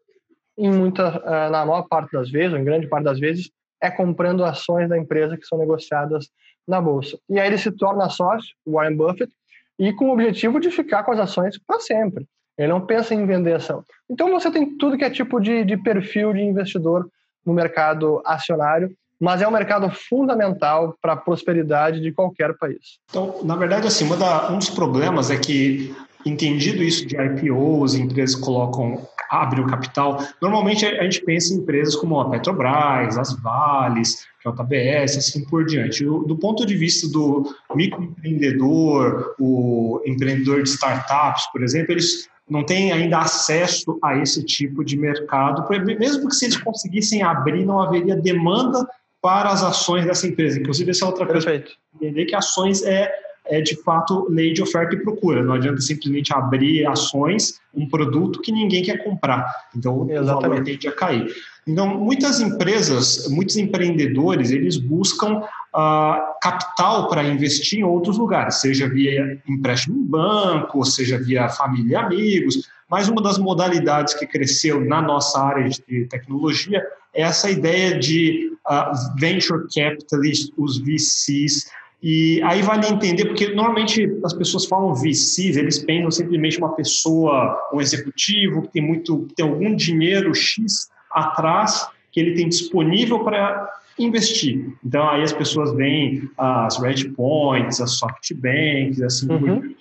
Speaker 2: em muita, eh, na maior parte das vezes, ou em grande parte das vezes, é comprando ações da empresa que são negociadas na bolsa. E aí ele se torna sócio, Warren Buffett, e com o objetivo de ficar com as ações para sempre. Ele não pensa em vender ação. Então você tem tudo que é tipo de, de perfil de investidor no mercado acionário, mas é um mercado fundamental para a prosperidade de qualquer país.
Speaker 1: Então, na verdade, assim, um dos problemas é que, entendido isso de IPOs, empresas colocam abrem o capital. Normalmente a gente pensa em empresas como a Petrobras, as Vales, JBS, assim por diante. Do ponto de vista do microempreendedor, o empreendedor de startups, por exemplo, eles não têm ainda acesso a esse tipo de mercado, mesmo que se eles conseguissem abrir, não haveria demanda para as ações dessa empresa. Inclusive, essa é outra coisa. Entender que ações é é de fato lei de oferta e procura. Não adianta simplesmente abrir ações, um produto que ninguém quer comprar. Então Exatamente. o valor tende a cair. Então, muitas empresas, muitos empreendedores, eles buscam uh, capital para investir em outros lugares, seja via empréstimo em banco, seja via família e amigos. Mas uma das modalidades que cresceu na nossa área de tecnologia é essa ideia de uh, venture capitalists, os VCs, e aí vale entender, porque normalmente as pessoas falam VCs, eles pensam simplesmente uma pessoa, um executivo, que tem muito, tem algum dinheiro X atrás que ele tem disponível para investir. Então aí as pessoas veem as Redpoints, as SoftBanks, assim uhum.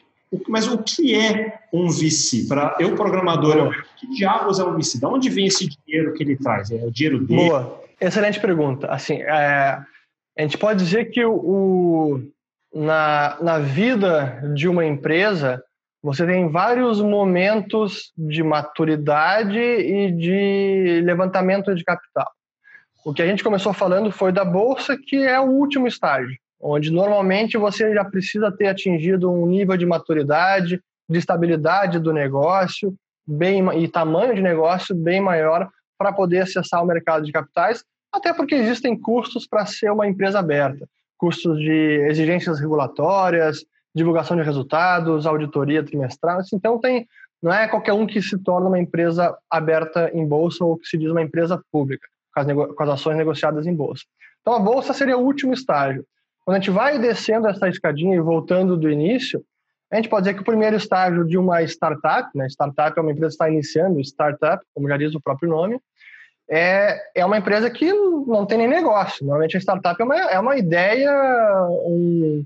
Speaker 1: Mas o que é um VC? Para eu, programador, que diabos é um VC? De onde vem esse dinheiro que ele traz? É o dinheiro dele?
Speaker 2: Boa, excelente pergunta. Assim, é, a gente pode dizer que o, o, na, na vida de uma empresa, você tem vários momentos de maturidade e de levantamento de capital. O que a gente começou falando foi da bolsa, que é o último estágio, onde normalmente você já precisa ter atingido um nível de maturidade, de estabilidade do negócio bem e tamanho de negócio bem maior para poder acessar o mercado de capitais até porque existem custos para ser uma empresa aberta, custos de exigências regulatórias, divulgação de resultados, auditoria trimestral. Então tem, não é qualquer um que se torna uma empresa aberta em bolsa ou que se diz uma empresa pública, com as, com as ações negociadas em bolsa. Então a bolsa seria o último estágio. Quando a gente vai descendo essa escadinha e voltando do início, a gente pode dizer que o primeiro estágio de uma startup, né? Startup é uma empresa que está iniciando, startup, como já diz o próprio nome, é, é uma empresa que não tem nem negócio. Normalmente a startup é uma, é uma ideia, um,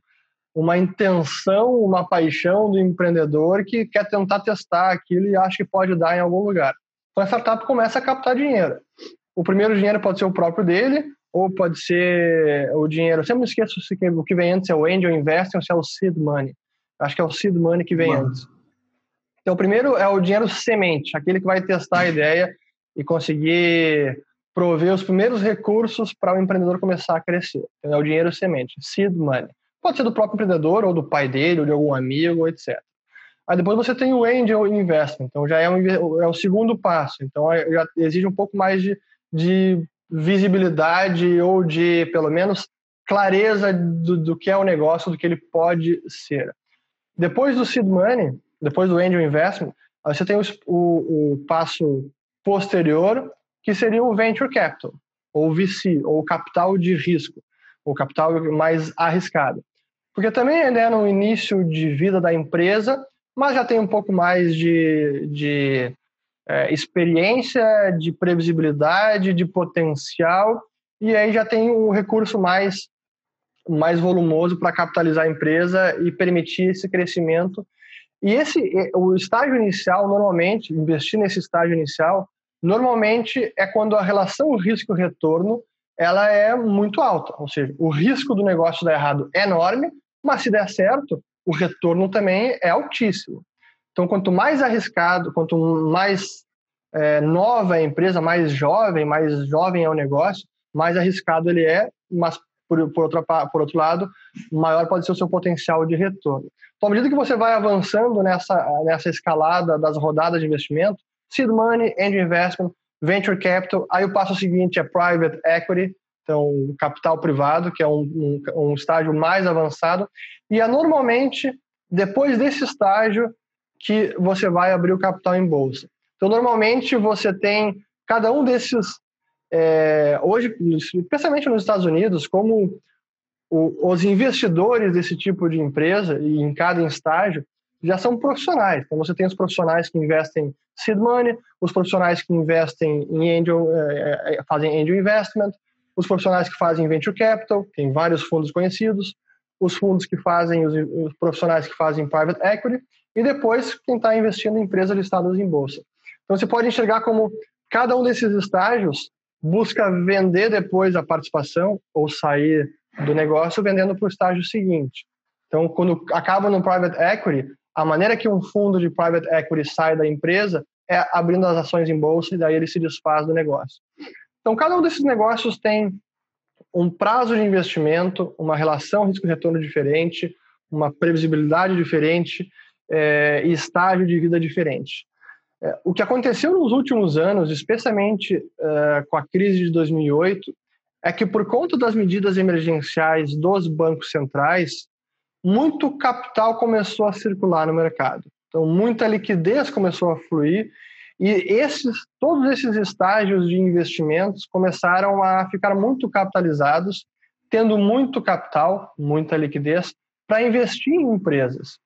Speaker 2: uma intenção, uma paixão do empreendedor que quer tentar testar aquilo e acha que pode dar em algum lugar. Então a startup começa a captar dinheiro. O primeiro dinheiro pode ser o próprio dele, ou pode ser o dinheiro. Eu sempre esqueço se o que vem antes é o angel investing ou se é o seed money. Acho que é o seed money que vem Mano. antes. Então, o primeiro é o dinheiro semente, aquele que vai testar a ideia e conseguir prover os primeiros recursos para o empreendedor começar a crescer. Então, é o dinheiro semente, seed money. Pode ser do próprio empreendedor, ou do pai dele, ou de algum amigo, etc. Aí depois você tem o angel investment, então já é, um, é o segundo passo. Então é, já exige um pouco mais de, de visibilidade ou de, pelo menos, clareza do, do que é o negócio, do que ele pode ser. Depois do seed money, depois do angel investment, você tem o, o, o passo posterior, que seria o venture capital, ou VC, ou capital de risco, ou capital mais arriscado. Porque também é no início de vida da empresa, mas já tem um pouco mais de, de é, experiência, de previsibilidade, de potencial, e aí já tem um recurso mais, mais volumoso para capitalizar a empresa e permitir esse crescimento. E esse, o estágio inicial, normalmente, investir nesse estágio inicial, normalmente é quando a relação risco-retorno ela é muito alta, ou seja, o risco do negócio dar errado é enorme, mas se der certo, o retorno também é altíssimo. Então, quanto mais arriscado, quanto mais é, nova a empresa, mais jovem, mais jovem é o negócio, mais arriscado ele é, mas por, por, outro, por outro lado, maior pode ser o seu potencial de retorno. Então, à medida que você vai avançando nessa, nessa escalada das rodadas de investimento, seed money, angel investment, venture capital. Aí o passo seguinte é private equity, então capital privado, que é um, um, um estágio mais avançado. E é normalmente depois desse estágio que você vai abrir o capital em bolsa. Então, normalmente você tem cada um desses. É, hoje, especialmente nos Estados Unidos, como o, os investidores desse tipo de empresa, e em cada estágio, já são profissionais. Então, você tem os profissionais que investem seed money, os profissionais que investem em angel, é, fazem angel investment, os profissionais que fazem venture capital, tem vários fundos conhecidos, os fundos que fazem, os, os profissionais que fazem private equity, e depois quem está investindo em empresas listadas em bolsa. Então, você pode enxergar como cada um desses estágios busca vender depois a participação ou sair do negócio vendendo para o estágio seguinte. Então, quando acaba no private equity, a maneira que um fundo de private equity sai da empresa é abrindo as ações em bolsa e daí ele se desfaz do negócio. Então, cada um desses negócios tem um prazo de investimento, uma relação risco-retorno diferente, uma previsibilidade diferente é, e estágio de vida diferente. É, o que aconteceu nos últimos anos, especialmente é, com a crise de 2008, é que por conta das medidas emergenciais dos bancos centrais, muito capital começou a circular no mercado. Então, muita liquidez começou a fluir e esses, todos esses estágios de investimentos começaram a ficar muito capitalizados, tendo muito capital, muita liquidez, para investir em empresas.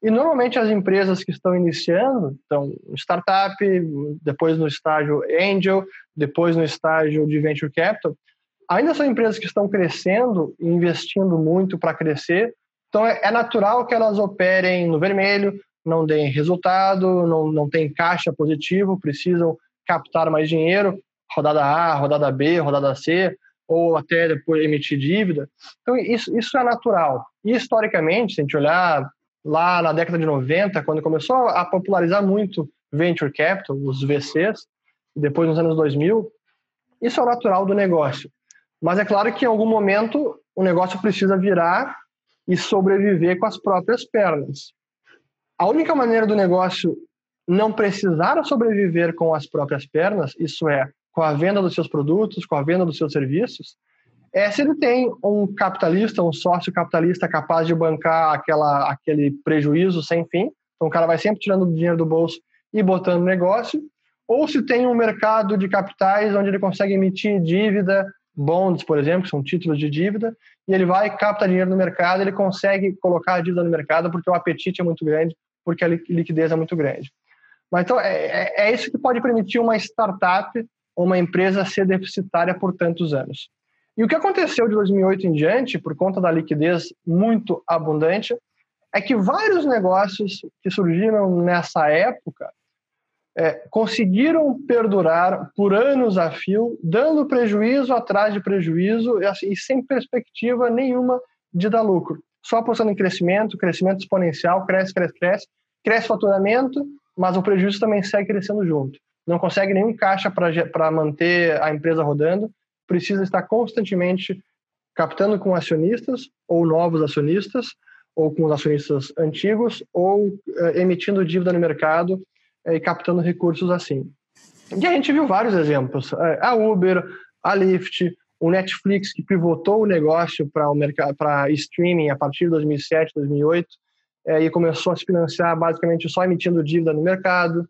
Speaker 2: E normalmente as empresas que estão iniciando, então startup, depois no estágio angel, depois no estágio de venture capital, ainda são empresas que estão crescendo investindo muito para crescer. Então é, é natural que elas operem no vermelho, não deem resultado, não, não tem caixa positivo, precisam captar mais dinheiro, rodada A, rodada B, rodada C, ou até depois emitir dívida. Então, isso, isso é natural. E, historicamente, se a gente olhar lá na década de 90, quando começou a popularizar muito venture capital, os VCs, depois nos anos 2000, isso é o natural do negócio. Mas é claro que em algum momento o negócio precisa virar e sobreviver com as próprias pernas. A única maneira do negócio não precisar sobreviver com as próprias pernas, isso é, com a venda dos seus produtos, com a venda dos seus serviços, é se ele tem um capitalista, um sócio capitalista capaz de bancar aquela, aquele prejuízo sem fim, então o cara vai sempre tirando dinheiro do bolso e botando negócio, ou se tem um mercado de capitais onde ele consegue emitir dívida, bonds, por exemplo, que são títulos de dívida, e ele vai captar dinheiro no mercado, ele consegue colocar a dívida no mercado porque o apetite é muito grande, porque a liquidez é muito grande. Mas então é, é, é isso que pode permitir uma startup ou uma empresa ser deficitária por tantos anos. E o que aconteceu de 2008 em diante, por conta da liquidez muito abundante, é que vários negócios que surgiram nessa época é, conseguiram perdurar por anos a fio, dando prejuízo atrás de prejuízo e, assim, e sem perspectiva nenhuma de dar lucro. Só apostando em crescimento, crescimento exponencial, cresce, cresce, cresce, cresce faturamento, mas o prejuízo também segue crescendo junto. Não consegue nenhum caixa para manter a empresa rodando precisa estar constantemente captando com acionistas ou novos acionistas, ou com os acionistas antigos, ou eh, emitindo dívida no mercado e captando recursos assim. E a gente viu vários exemplos. Eh, a Uber, a Lyft, o Netflix, que pivotou o negócio para o mercado, para streaming a partir de 2007, 2008, e começou a se financiar basicamente só emitindo dívida no mercado.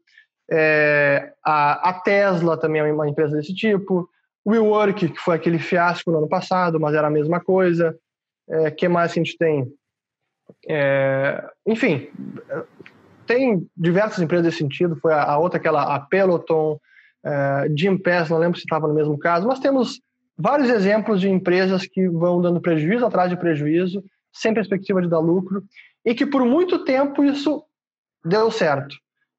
Speaker 2: a, a Tesla também é uma empresa desse tipo. WeWork, que foi aquele fiasco no ano passado, mas era a mesma coisa. É, que mais a gente tem? É, enfim, tem diversas empresas nesse sentido. Foi a, a outra, aquela a Peloton, é, Jim Pass, não lembro se estava no mesmo caso, mas temos vários exemplos de empresas que vão dando prejuízo atrás de prejuízo, sem perspectiva de dar lucro, e que por muito tempo isso deu certo.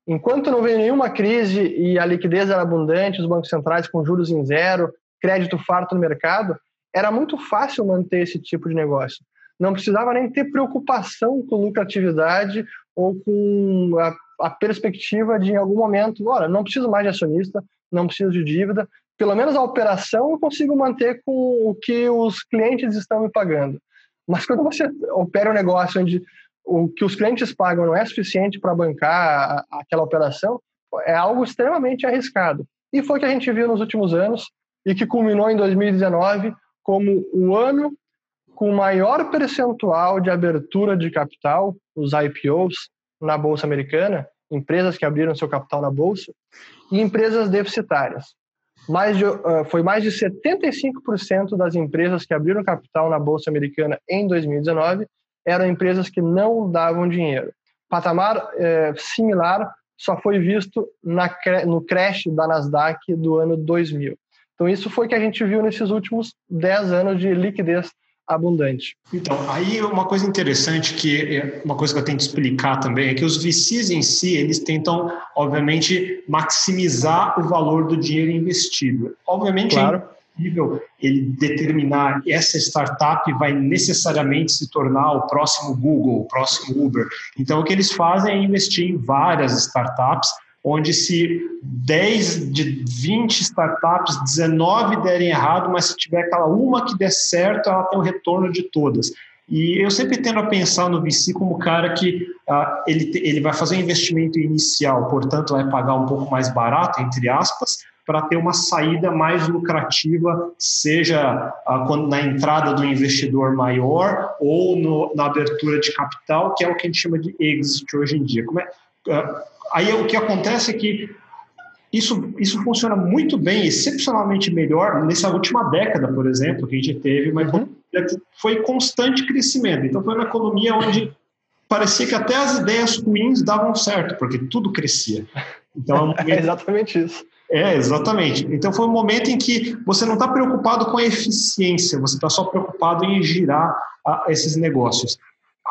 Speaker 2: Enquanto não veio nenhuma crise e a liquidez era abundante, os bancos centrais com juros em zero, crédito farto no mercado, era muito fácil manter esse tipo de negócio. Não precisava nem ter preocupação com lucratividade ou com a, a perspectiva de, em algum momento, olha, não preciso mais de acionista, não preciso de dívida, pelo menos a operação eu consigo manter com o que os clientes estão me pagando. Mas quando você opera um negócio onde o que os clientes pagam não é suficiente para bancar aquela operação, é algo extremamente arriscado. E foi o que a gente viu nos últimos anos e que culminou em 2019 como o ano com maior percentual de abertura de capital, os IPOs, na Bolsa Americana, empresas que abriram seu capital na Bolsa, e empresas deficitárias. Mais de, foi mais de 75% das empresas que abriram capital na Bolsa Americana em 2019 eram empresas que não davam dinheiro. patamar é, similar só foi visto na, no crash da Nasdaq do ano 2000. Então, isso foi que a gente viu nesses últimos 10 anos de liquidez abundante.
Speaker 1: Então, aí uma coisa interessante que é uma coisa que eu tento explicar também é que os VCs em si, eles tentam, obviamente, maximizar o valor do dinheiro investido. Obviamente, é claro. é impossível ele determinar essa startup vai necessariamente se tornar o próximo Google, o próximo Uber. Então, o que eles fazem é investir em várias startups onde se 10 de 20 startups, 19 derem errado, mas se tiver aquela uma que der certo, ela tem o retorno de todas. E eu sempre tendo a pensar no VC como cara que uh, ele, ele vai fazer um investimento inicial, portanto vai pagar um pouco mais barato, entre aspas, para ter uma saída mais lucrativa, seja uh, quando, na entrada do investidor maior ou no, na abertura de capital, que é o que a gente chama de exit hoje em dia. Como é, Aí o que acontece é que isso, isso funciona muito bem, excepcionalmente melhor nessa última década, por exemplo, que a gente teve uma economia que foi constante crescimento. Então foi uma economia onde parecia que até as ideias ruins davam certo, porque tudo crescia.
Speaker 2: Então é, um é exatamente isso.
Speaker 1: É, exatamente. Então foi um momento em que você não está preocupado com a eficiência, você está só preocupado em girar a, esses negócios.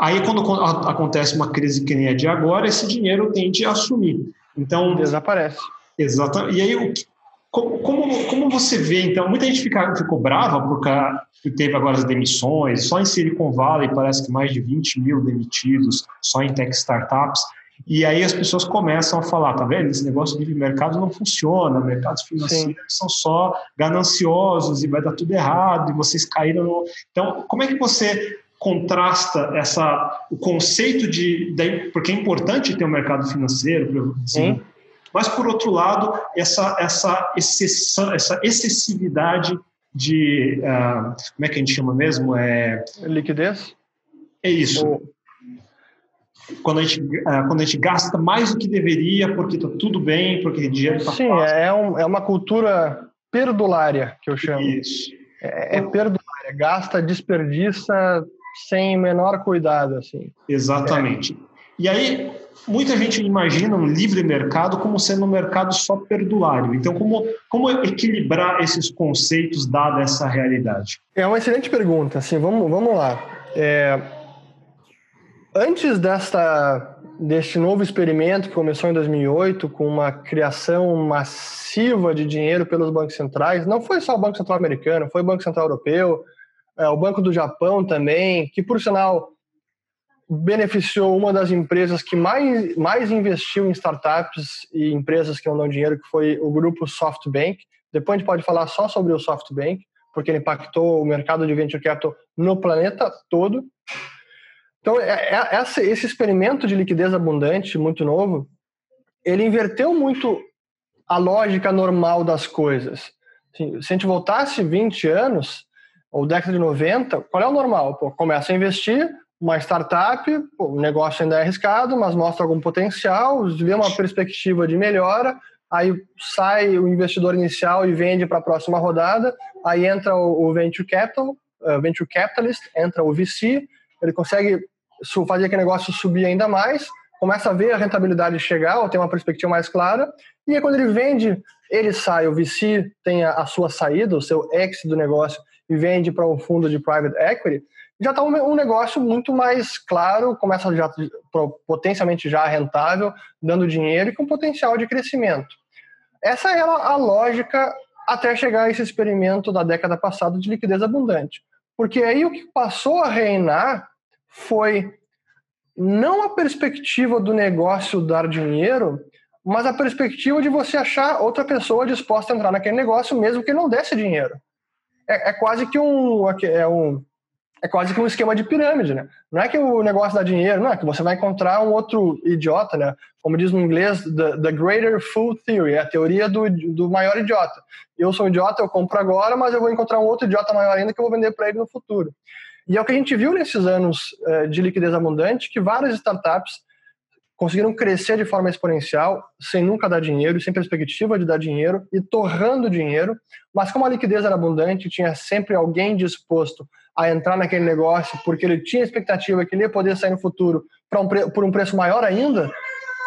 Speaker 1: Aí, quando acontece uma crise que nem a de agora, esse dinheiro tende a sumir. Então,
Speaker 2: Desaparece.
Speaker 1: Exato. E aí, como, como, como você vê, então, muita gente fica, ficou brava porque teve agora as demissões, só em Silicon Valley parece que mais de 20 mil demitidos, só em tech startups. E aí as pessoas começam a falar, tá vendo? Esse negócio de mercado não funciona, mercados financeiros Sim. são só gananciosos e vai dar tudo errado, e vocês caíram no... Então, como é que você contrasta essa o conceito de, de porque é importante ter um mercado financeiro mas por outro lado essa essa excessão, essa excessividade de uh, como é que a gente chama mesmo? É
Speaker 2: liquidez?
Speaker 1: é isso. Ou... quando a gente uh, quando a gente gasta mais do que deveria porque está tudo bem porque dinheiro está
Speaker 2: sim fácil. é um, é uma cultura perdulária que eu chamo.
Speaker 1: Isso.
Speaker 2: É, é perdulária gasta desperdiça sem menor cuidado, assim.
Speaker 1: Exatamente. E aí, muita gente imagina um livre mercado como sendo um mercado só perdulário. Então, como, como equilibrar esses conceitos dada essa realidade?
Speaker 2: É uma excelente pergunta. Assim, vamos, vamos lá. É, antes desta, deste novo experimento que começou em 2008, com uma criação massiva de dinheiro pelos bancos centrais, não foi só o Banco Central americano, foi o Banco Central Europeu, o Banco do Japão também, que por sinal beneficiou uma das empresas que mais, mais investiu em startups e empresas que dão dinheiro, que foi o grupo SoftBank. Depois a gente pode falar só sobre o SoftBank, porque ele impactou o mercado de venture capital no planeta todo. Então, é, é, esse experimento de liquidez abundante, muito novo, ele inverteu muito a lógica normal das coisas. Assim, se a gente voltasse 20 anos, ou década de 90, qual é o normal? Pô, começa a investir, uma startup, pô, o negócio ainda é arriscado, mas mostra algum potencial, vê uma perspectiva de melhora, aí sai o investidor inicial e vende para a próxima rodada, aí entra o, venture capital, uh, venture capitalist, entra o VC, ele consegue fazer aquele negócio subir ainda mais, começa a ver a rentabilidade chegar, ou tem uma perspectiva mais clara, e aí quando ele vende, ele sai, o VC tem a, a sua saída, o seu exit do negócio, e vende para um fundo de private equity, já está um, negócio muito mais claro, começa já potencialmente já rentável, dando dinheiro e com potencial de crescimento. Essa era a lógica até chegar a esse experimento da década passada de liquidez abundante. Porque aí o que passou a reinar foi não a perspectiva do negócio dar dinheiro, mas a perspectiva de você achar outra pessoa disposta a entrar naquele negócio mesmo que não desse dinheiro é, é quase que um, é um é quase que um esquema de pirâmide, né? Não é que o negócio dá dinheiro, não é que você vai encontrar um outro idiota, né? Como diz no inglês, the, the greater fool theory, é a teoria do, do maior idiota. Eu sou um idiota, eu compro agora, mas eu vou encontrar um outro idiota maior ainda que eu vou vender para ele no futuro. E é o que a gente viu nesses anos uh, de liquidez abundante, que várias startups conseguiram crescer de forma exponencial, sem nunca dar dinheiro, sem perspectiva de dar dinheiro e torrando dinheiro, mas como a liquidez era abundante, tinha sempre alguém disposto a entrar naquele negócio porque ele tinha expectativa que ele ia poder sair no futuro um por um preço maior ainda,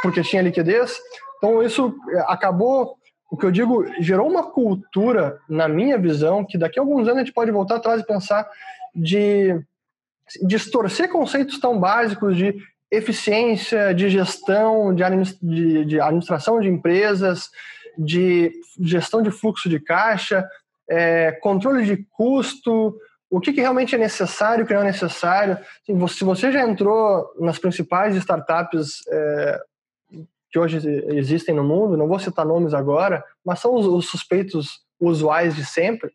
Speaker 2: porque tinha liquidez. Então isso eh, acabou, o que eu digo, gerou uma cultura, na minha visão, que daqui a alguns anos a gente pode voltar atrás e pensar de distorcer conceitos tão básicos de eficiência, de gestão, de, administração de empresas, de gestão de fluxo de caixa, é, controle de custo, o que, que, realmente é necessário, o que não é necessário. Assim, se você já entrou nas principais startups é, que hoje existem no mundo, não vou citar nomes agora, mas são os, os suspeitos usuais de sempre,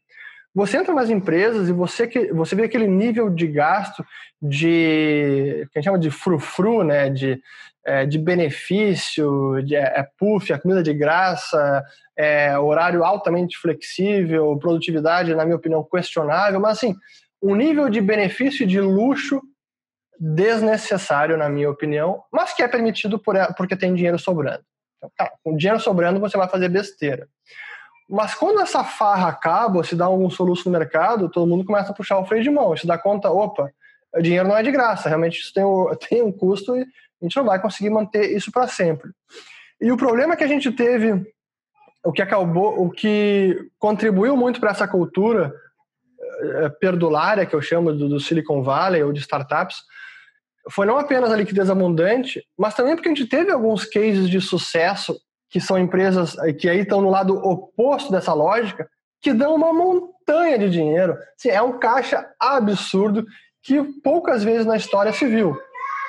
Speaker 2: você entra nas empresas e você, que, você vê aquele nível de gasto de que a gente chama de frufru, né? De, é, de benefício, de, é, é puff, a comida de graça, é, horário altamente flexível, produtividade, na minha opinião, questionável, mas assim, um nível de benefício de luxo desnecessário, na minha opinião, mas que é permitido por, porque tem dinheiro sobrando. Então, tá, com dinheiro sobrando, você vai fazer besteira. Mas quando essa farra acaba, se dá algum soluço no mercado, todo mundo começa a puxar o freio de mão, se dá conta, opa, o dinheiro não é de graça, realmente isso tem, tem um custo e a gente não vai conseguir manter isso para sempre. E o problema que a gente teve, o que acabou, o que contribuiu muito para essa cultura é, perdulária, que eu chamo do, do Silicon Valley ou de startups, foi não apenas a liquidez abundante, mas também porque a gente teve alguns cases de sucesso que são empresas eh, que aí estão no lado oposto dessa lógica, que dão uma montanha de dinheiro. Assim, é um caixa absurdo que poucas vezes na história se viu.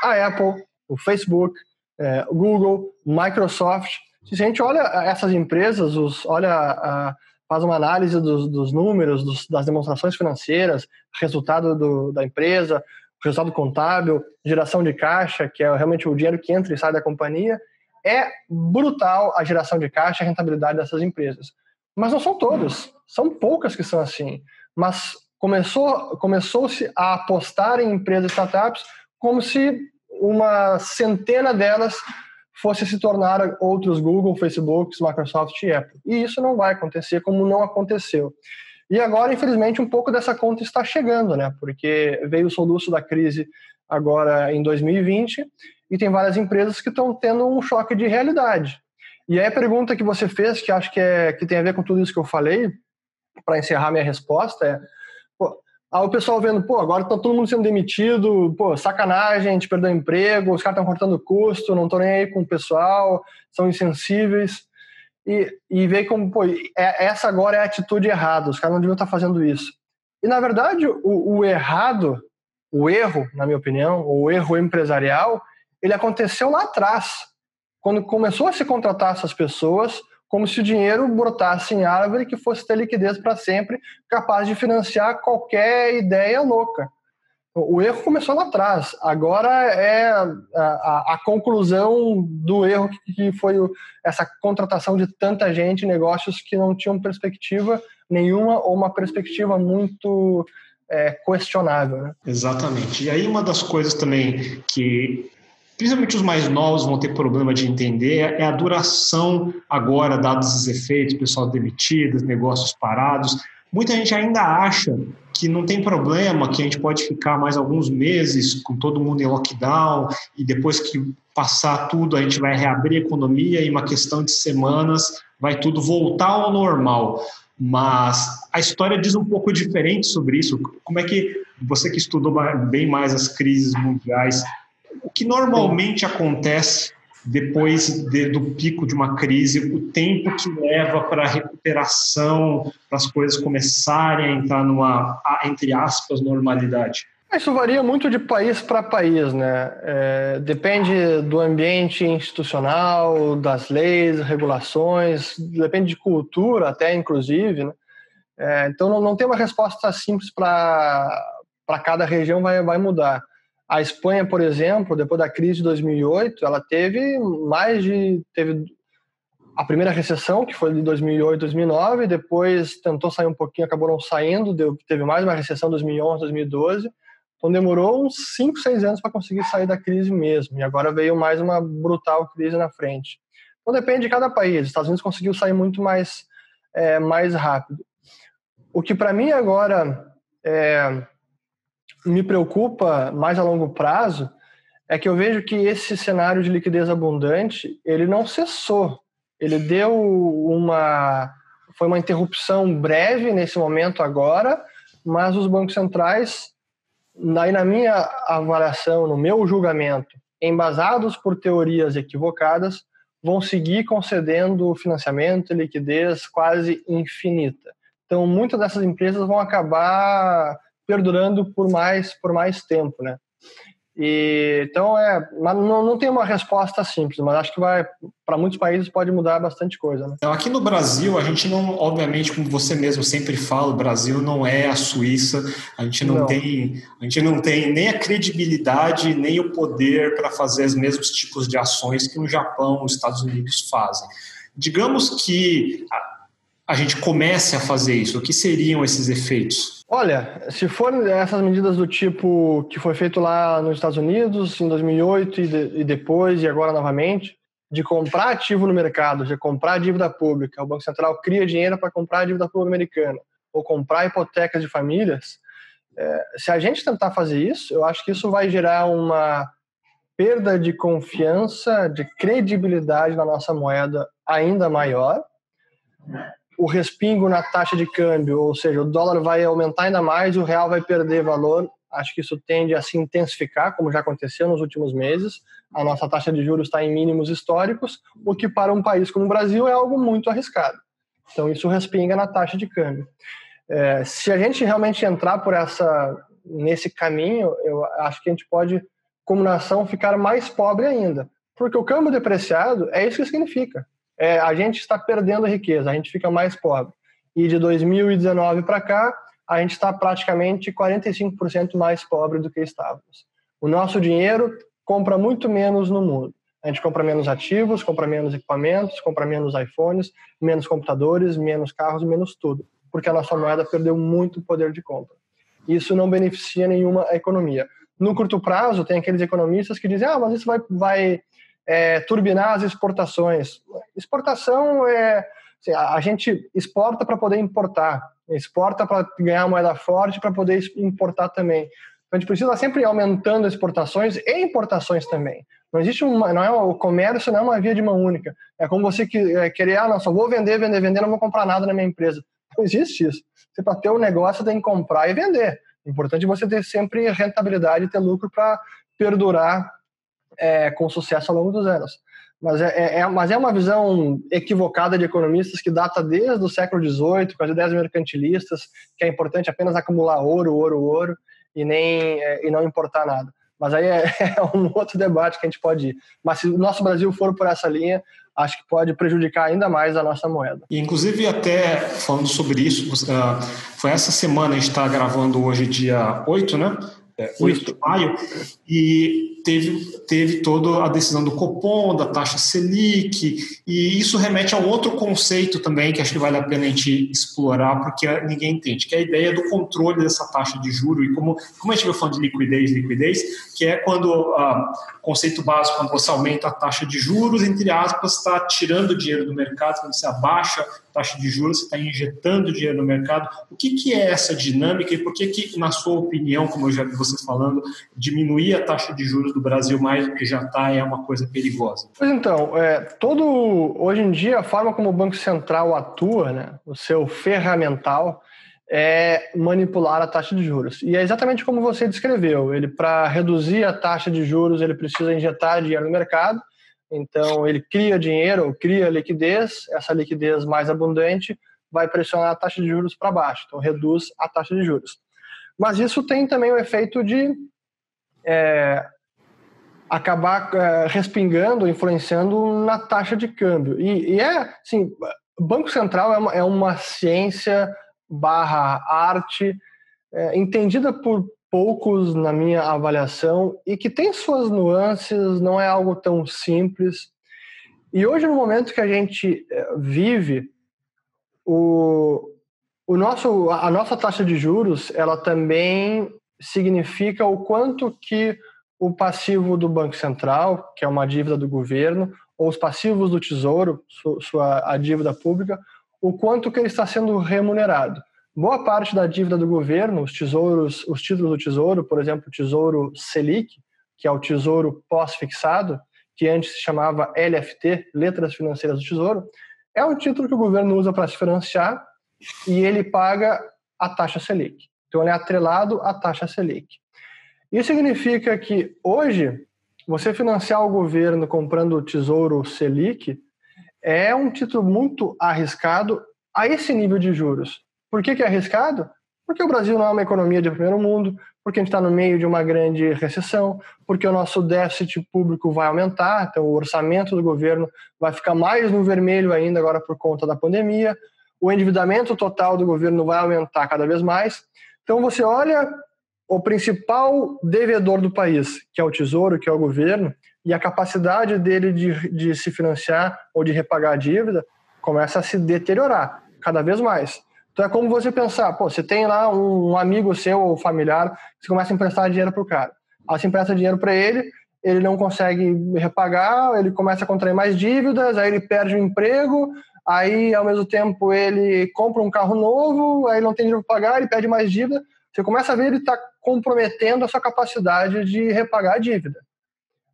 Speaker 2: A Apple, o Facebook, é, o Google, Microsoft. Se a gente olha essas empresas, os, olha, a, faz uma análise dos, dos números, dos, das demonstrações financeiras, resultado do, da empresa, resultado contábil, geração de caixa, que é realmente o dinheiro que entra e sai da companhia, é brutal a geração de caixa e a rentabilidade dessas empresas. Mas não são todas, são poucas que são assim. Mas começou começou-se a apostar em empresas startups como se uma centena delas fosse se tornar outros Google, Facebook, Microsoft e Apple. E isso não vai acontecer como não aconteceu. E agora, infelizmente, um pouco dessa conta está chegando, né? Porque veio o soluço da crise agora em 2020 e tem várias empresas que estão tendo um choque de realidade. E aí a pergunta que você fez, que acho que, é, que tem a ver com tudo isso que eu falei, para encerrar minha resposta, é: pô, aí o pessoal vendo, pô, agora está todo mundo sendo demitido, pô, sacanagem, a gente perdeu emprego, os caras estão cortando custo, não estão nem aí com o pessoal, são insensíveis. E, e vê como, pô, é, essa agora é a atitude errada, os caras não deviam estar tá fazendo isso. E, na verdade, o, o errado, o erro, na minha opinião, o erro empresarial, ele aconteceu lá atrás, quando começou a se contratar essas pessoas, como se o dinheiro brotasse em árvore que fosse ter liquidez para sempre, capaz de financiar qualquer ideia louca. O erro começou lá atrás. Agora é a, a, a conclusão do erro que, que foi o, essa contratação de tanta gente, negócios que não tinham perspectiva nenhuma ou uma perspectiva muito é, questionável. Né?
Speaker 1: Exatamente. E aí uma das coisas também que principalmente os mais novos vão ter problema de entender, é a duração agora, dados os efeitos, pessoal demitido, negócios parados. Muita gente ainda acha que não tem problema, que a gente pode ficar mais alguns meses com todo mundo em lockdown e depois que passar tudo a gente vai reabrir a economia e uma questão de semanas vai tudo voltar ao normal. Mas a história diz um pouco diferente sobre isso. Como é que você que estudou bem mais as crises mundiais, que normalmente acontece depois de, do pico de uma crise, o tempo que leva para a recuperação, para as coisas começarem a entrar numa, entre aspas, normalidade?
Speaker 2: Isso varia muito de país para país, né? É, depende do ambiente institucional, das leis, regulações, depende de cultura até, inclusive, né? É, então não, não tem uma resposta simples para cada região, vai, vai mudar. A Espanha, por exemplo, depois da crise de 2008, ela teve mais de teve a primeira recessão, que foi de 2008, 2009, depois tentou sair um pouquinho, acabou não saindo, deu, teve mais uma recessão em 2011, 2012, Então demorou uns 5, 6 anos para conseguir sair da crise mesmo. E agora veio mais uma brutal crise na frente. Então depende de cada país. Os Estados Unidos conseguiu sair muito mais, é, mais rápido. O que para mim agora é, me preocupa mais a longo prazo é que eu vejo que esse cenário de liquidez abundante ele não cessou. Ele deu uma foi uma interrupção breve nesse momento agora, mas os bancos centrais, aí na minha avaliação, no meu julgamento, embasados por teorias equivocadas, vão seguir concedendo financiamento e liquidez quase infinita. Então, muitas dessas empresas vão acabar perdurando por mais por mais tempo, né? E, então, é, não, não tem uma resposta simples, mas acho que vai para muitos países pode mudar bastante coisa. Né?
Speaker 1: Então, aqui no Brasil, a gente não, obviamente, como você mesmo sempre fala, o Brasil não é a Suíça, a gente não, não. tem, a gente não tem nem a credibilidade nem o poder para fazer os mesmos tipos de ações que o Japão, os Estados Unidos fazem. Digamos que a gente comece a fazer isso? O que seriam esses efeitos?
Speaker 2: Olha, se forem essas medidas do tipo que foi feito lá nos Estados Unidos em 2008 e, de, e depois e agora novamente, de comprar ativo no mercado, de comprar dívida pública, o Banco Central cria dinheiro para comprar dívida pública americana ou comprar hipotecas de famílias, é, se a gente tentar fazer isso, eu acho que isso vai gerar uma perda de confiança, de credibilidade na nossa moeda ainda maior o respingo na taxa de câmbio, ou seja, o dólar vai aumentar ainda mais o real vai perder valor. Acho que isso tende a se intensificar, como já aconteceu nos últimos meses. A nossa taxa de juros está em mínimos históricos, o que para um país como o Brasil é algo muito arriscado. Então, isso respinga na taxa de câmbio. É, se a gente realmente entrar por essa nesse caminho, eu acho que a gente pode, como nação, ficar mais pobre ainda. Porque o câmbio depreciado é isso que significa é, a gente está perdendo riqueza, a gente fica mais pobre. E de 2019 para cá, a gente está praticamente 45% mais pobre do que estávamos. O nosso dinheiro compra muito menos no mundo. A gente compra menos ativos, compra menos equipamentos, compra menos iPhones, menos computadores, menos carros, menos tudo, porque a nossa moeda perdeu muito poder de compra. Isso não beneficia nenhuma economia. No curto prazo, tem aqueles economistas que dizem: ah, mas isso vai, vai é, turbinar as exportações. Exportação é assim, a gente exporta para poder importar, exporta para ganhar moeda forte para poder importar também. Então a gente precisa sempre aumentando exportações e importações também. Não existe uma, não é o comércio não é uma via de mão única. É como você que, é, querer, ah, não, só vou vender, vender, vender, não vou comprar nada na minha empresa. Não existe isso. Você para ter um negócio tem que comprar e vender. É importante você ter sempre rentabilidade e ter lucro para perdurar é, com sucesso ao longo dos anos. Mas é, é, é, mas é uma visão equivocada de economistas que data desde o século XVIII, com as ideias mercantilistas, que é importante apenas acumular ouro, ouro, ouro, e, nem, é, e não importar nada. Mas aí é, é, um outro debate que a gente pode ir. Mas se o nosso Brasil for por essa linha, acho que pode prejudicar ainda mais a nossa moeda.
Speaker 1: E, inclusive, até falando sobre isso, uh, foi essa semana, a gente está gravando hoje, dia 8, né? É, 8 de maio, e teve, teve toda a decisão do Copom, da taxa Selic, e isso remete a outro conceito também que acho que vale a pena a gente explorar, porque ninguém entende, que é a ideia do controle dessa taxa de juro, e como, como a gente vai falando de liquidez, liquidez, que é quando ah, o conceito básico, quando você aumenta a taxa de juros, entre aspas, está tirando dinheiro do mercado, quando você abaixa taxa de juros, você está injetando dinheiro no mercado. O que, que é essa dinâmica e por que, que, na sua opinião, como eu já vi vocês falando, diminuir a taxa de juros do Brasil mais do que já está é uma coisa perigosa?
Speaker 2: Pois então, é, todo hoje em dia a forma como o Banco Central atua, né, o seu ferramental, é manipular a taxa de juros. E é exatamente como você descreveu. Ele, para reduzir a taxa de juros, ele precisa injetar dinheiro no mercado então, ele cria dinheiro, cria liquidez, essa liquidez mais abundante vai pressionar a taxa de juros para baixo, então reduz a taxa de juros. Mas isso tem também o efeito de é, acabar é, respingando, influenciando na taxa de câmbio. E, e é, assim, Banco Central é uma, é uma ciência barra arte é, entendida por poucos na minha avaliação e que tem suas nuances, não é algo tão simples. E hoje, no momento que a gente eh, vive, o, o nosso, a nossa taxa de juros, ela também significa o quanto que o passivo do Banco Central, que é uma dívida do governo, ou os passivos do Tesouro, sua, a dívida pública, o quanto que ele está sendo remunerado. Boa parte da dívida do governo, os tesouros, os títulos do Tesouro, por exemplo, o Tesouro Selic, que é o Tesouro pós-fixado, que antes se chamava LFT, Letras Financeiras do Tesouro, é um título que o governo usa para se financiar e ele paga a taxa Selic. Então ele é atrelado à taxa Selic. Isso significa que hoje você financiar o governo comprando o Tesouro Selic é um título muito arriscado a esse nível de juros. Por que, que é arriscado? Porque o Brasil não é uma economia de primeiro mundo, porque a gente está no meio de uma grande recessão, porque o nosso déficit público vai aumentar, então o orçamento do governo vai ficar mais no vermelho ainda agora por conta da pandemia, o endividamento total do governo vai aumentar cada vez mais. Então você olha o principal devedor do país, que é o Tesouro, que é o governo, e a capacidade dele de, de se financiar ou de repagar a dívida começa a se deteriorar cada vez mais. Então é como você pensar, pô, você tem lá um, amigo seu ou familiar, você começa a emprestar dinheiro para o cara. Aí você empresta dinheiro para ele, ele não consegue repagar, ele começa a contrair mais dívidas, aí ele perde o emprego, aí ao mesmo tempo ele compra um carro novo, aí não tem dinheiro para pagar, ele perde mais dívida. Você começa a ver ele está comprometendo a sua capacidade de repagar a dívida.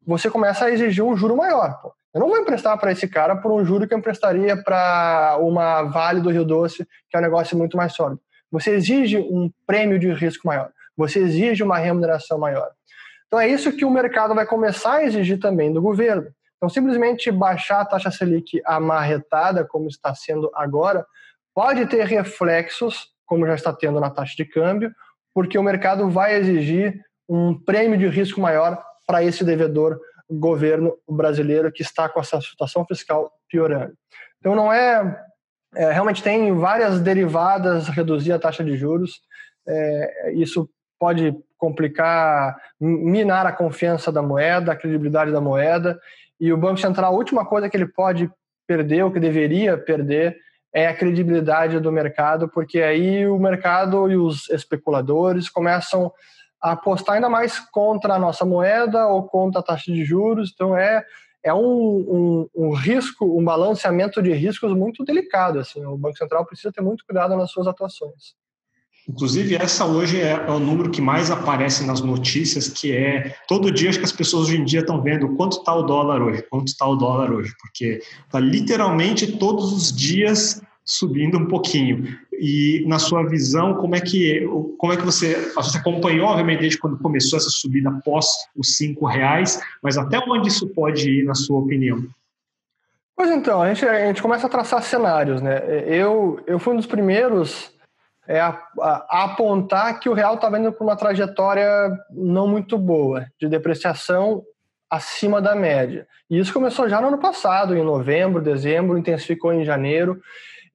Speaker 2: Você começa a exigir um juro maior. Pô. Eu não vou emprestar para esse cara por um juro que eu emprestaria para uma Vale do Rio Doce, que é um negócio muito mais sólido. Você exige um prêmio de risco maior. Você exige uma remuneração maior. Então é isso que o mercado vai começar a exigir também do governo. Então, simplesmente baixar a taxa Selic amarretada, como está sendo agora, pode ter reflexos, como já está tendo na taxa de câmbio, porque o mercado vai exigir um prêmio de risco maior para esse devedor governo brasileiro que está com essa situação fiscal piorando. Então, não é, é realmente tem várias derivadas reduzir a taxa de juros. É, isso pode complicar, minar a confiança da moeda, a credibilidade da moeda e o Banco Central, a última coisa que ele pode perder, ou que deveria perder, é a credibilidade do mercado, porque aí o mercado e os especuladores começam apostar ainda mais contra a nossa moeda ou contra a taxa de juros. Então é, é um, um, um risco, um balanceamento de riscos muito delicado. Assim. O Banco Central precisa ter muito cuidado nas suas atuações.
Speaker 1: Inclusive, essa hoje é, é, o número que mais aparece nas notícias, que é todo dia acho que as pessoas hoje em dia estão vendo quanto está o dólar hoje, quanto está o dólar hoje, porque está literalmente todos os dias subindo um pouquinho. E na sua visão, como é que como é que você você acompanhou obviamente desde quando começou essa subida após os cinco reais, mas até onde isso pode ir na sua opinião?
Speaker 2: Pois então, a gente, a gente começa a traçar cenários, né? Eu eu fui um dos primeiros é a, a, apontar que o real estava indo por uma trajetória não muito boa, de depreciação acima da média. E isso começou já no ano passado, em novembro, dezembro, intensificou em janeiro.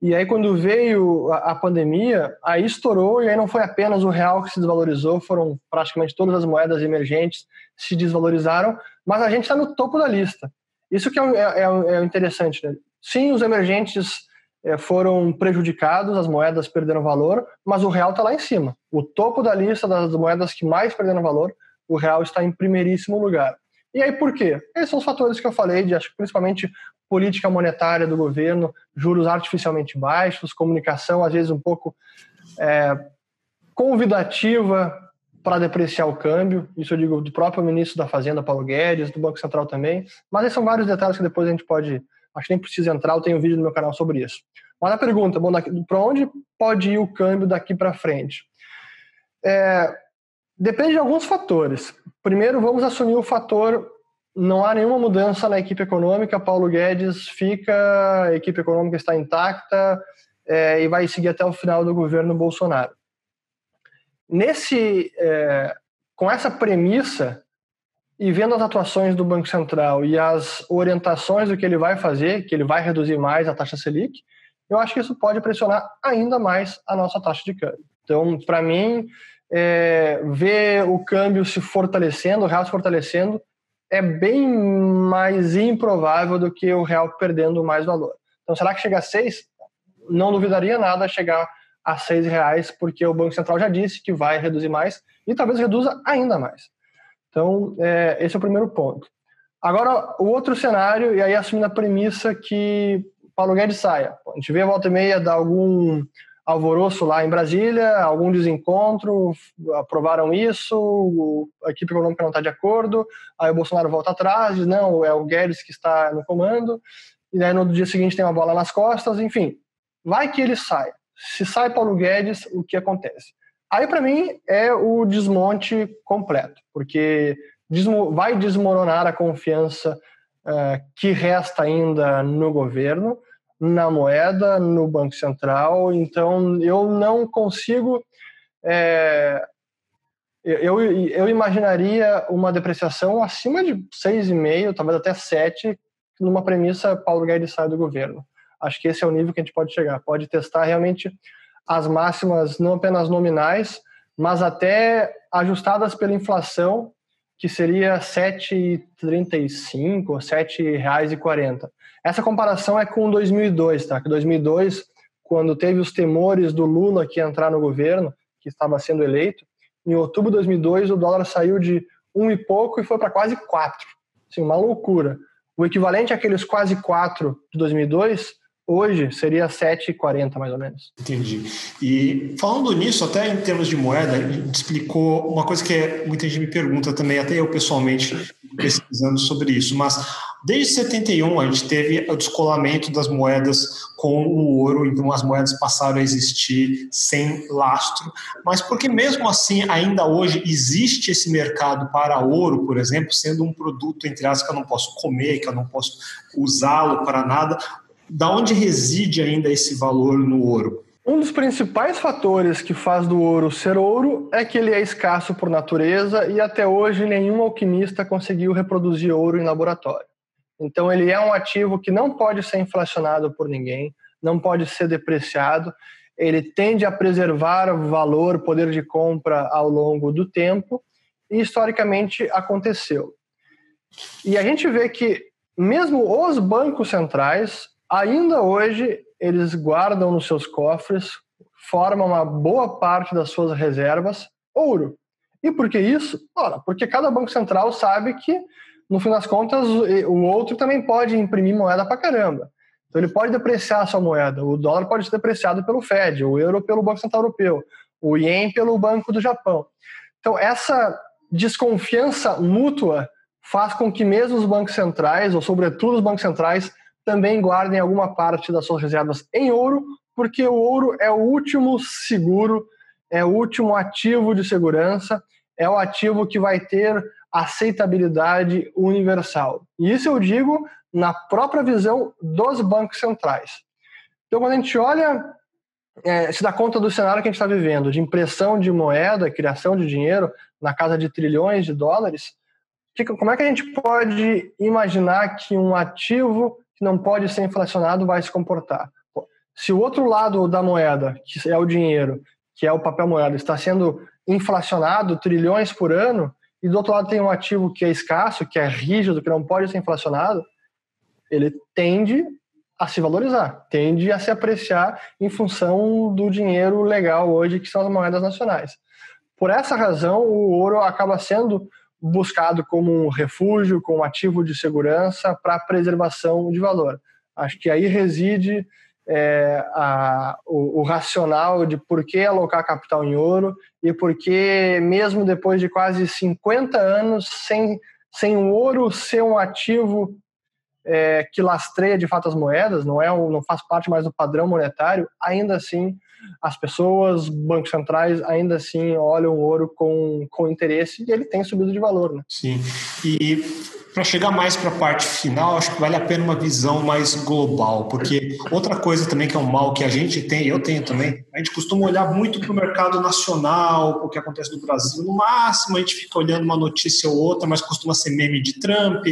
Speaker 2: E aí, quando veio a, a pandemia, aí estourou, e aí não foi apenas o real que se desvalorizou, foram praticamente todas as moedas emergentes se desvalorizaram, mas a gente está no topo da lista. Isso que é, é, é, é interessante. Né? Sim, os emergentes é, foram prejudicados, as moedas perderam valor, mas o real está lá em cima. O topo da lista das moedas que mais perderam valor, o real está em primeiríssimo lugar. E aí por quê? Esses são os fatores que eu falei, de acho principalmente política monetária do governo, juros artificialmente baixos, comunicação às vezes um pouco é, convidativa para depreciar o câmbio. Isso eu digo do próprio ministro da Fazenda, Paulo Guedes, do Banco Central também. Mas esses são vários detalhes que depois a gente pode Acho que nem precisa entrar, eu tenho um vídeo no meu canal sobre isso. Mas a pergunta, bom, para onde pode ir o câmbio daqui para frente? É, depende de alguns fatores. Primeiro, vamos assumir o fator não há nenhuma mudança na equipe econômica, Paulo Guedes fica, a equipe econômica está intacta é, e vai seguir até o final do governo Bolsonaro. Nesse, é, com essa premissa, e vendo as atuações do Banco Central e as orientações do que ele vai fazer, que ele vai reduzir mais a taxa Selic, eu acho que isso pode pressionar ainda mais a nossa taxa de câmbio. Então, para mim, é, ver o câmbio se fortalecendo, o real se fortalecendo, é bem mais improvável do que o real perdendo mais valor. Então, será que chega a 6? Não duvidaria nada chegar a seis reais, porque o Banco Central já disse que vai reduzir mais e talvez reduza ainda mais. Então, é, esse é o primeiro ponto. Agora, o outro cenário, e aí assumindo a premissa que Paulo Guedes saia. A gente vê a volta e meia dar algum alvoroço lá em Brasília, algum desencontro, aprovaram isso, a equipe econômica não está de acordo, aí o Bolsonaro volta atrás, diz, não, é o Guedes que está no comando, e aí no dia seguinte tem uma bola nas costas, enfim, vai que ele saia. Se sai Paulo Guedes, o que acontece? Aí, para mim, é o desmonte completo, porque vai desmoronar a confiança uh, que resta ainda no governo, na moeda, no Banco Central. Então, eu não consigo. É, eu, eu imaginaria uma depreciação acima de 6,5, talvez até 7, numa premissa Paulo Guedes sai do governo. Acho que esse é o nível que a gente pode chegar. Pode testar realmente as máximas, não apenas nominais, mas até ajustadas pela inflação, que seria 7,35 ou R$ 7,40. Essa comparação é com 2002, tá? Que 2002, quando teve os temores do Lula que entrar no governo, que estava sendo eleito, em outubro de 2002 o dólar saiu de um e pouco e foi para quase quatro. Assim, uma loucura. O equivalente àqueles quase quatro de 2002 hoje seria 7,40 mais ou menos.
Speaker 1: Entendi. E falando nisso, até em termos de moeda, a gente explicou uma coisa que é, muita gente me pergunta também, até eu pessoalmente pesquisando sobre isso, mas desde 71 a gente teve o descolamento das moedas com o ouro, então as moedas passaram a existir sem lastro, mas porque mesmo assim ainda hoje existe esse mercado para ouro, por exemplo, sendo um produto entre aspas que eu não posso comer, que eu não posso usá-lo para nada, da onde reside ainda esse valor no ouro?
Speaker 2: Um dos principais fatores que faz do ouro ser ouro é que ele é escasso por natureza e até hoje nenhum alquimista conseguiu reproduzir ouro em laboratório. Então ele é um ativo que não pode ser inflacionado por ninguém, não pode ser depreciado, ele tende a preservar valor, poder de compra ao longo do tempo e historicamente aconteceu. E a gente vê que mesmo os bancos centrais ainda hoje eles guardam nos seus cofres, formam uma boa parte das suas reservas ouro. E por que isso? Ora, porque cada banco central sabe que, no fim das contas, o outro também pode imprimir moeda para caramba. Então ele pode depreciar a sua moeda. O dólar pode ser depreciado pelo Fed, o euro pelo Banco Central Europeu, o ien pelo Banco do Japão. Então essa desconfiança mútua faz com que mesmo os bancos centrais, ou sobretudo os bancos centrais, também guardem alguma parte das suas reservas em ouro, porque o ouro é o último seguro, é o último ativo de segurança, é o ativo que vai ter aceitabilidade universal. E isso eu digo na própria visão dos bancos centrais. Então, quando a gente olha, é, se dá conta do cenário que a gente está vivendo, de impressão de moeda, criação de dinheiro na casa de trilhões de dólares, como é que a gente pode imaginar que um ativo que não pode ser inflacionado vai se comportar. Se o outro lado da moeda, que é o dinheiro, que é o papel moeda, está sendo inflacionado trilhões por ano, e do outro lado tem um ativo que é escasso, que é rígido, que não pode ser inflacionado, ele tende a se valorizar, tende a se apreciar em função do dinheiro legal hoje, que são as moedas nacionais. Por essa razão, o ouro acaba sendo buscado como um refúgio, como ativo de segurança para preservação de valor. Acho que aí reside é, a, o, o, racional de por que alocar capital em ouro e por que, mesmo depois de quase 50 anos, sem, sem o ouro ser um ativo é, que lastreia de fato as moedas, não, é não faz parte mais do padrão monetário, ainda assim as pessoas, bancos centrais, ainda assim olham o ouro com, com interesse e ele tem subido de valor. Né?
Speaker 1: Sim. E para chegar mais para a parte final, acho que vale a pena uma visão mais global, porque outra coisa também que é um mal que a gente tem, eu tenho também, a gente costuma olhar muito para o mercado nacional, o que acontece no Brasil. No máximo, a gente fica olhando uma notícia ou outra, mas costuma ser meme de Trump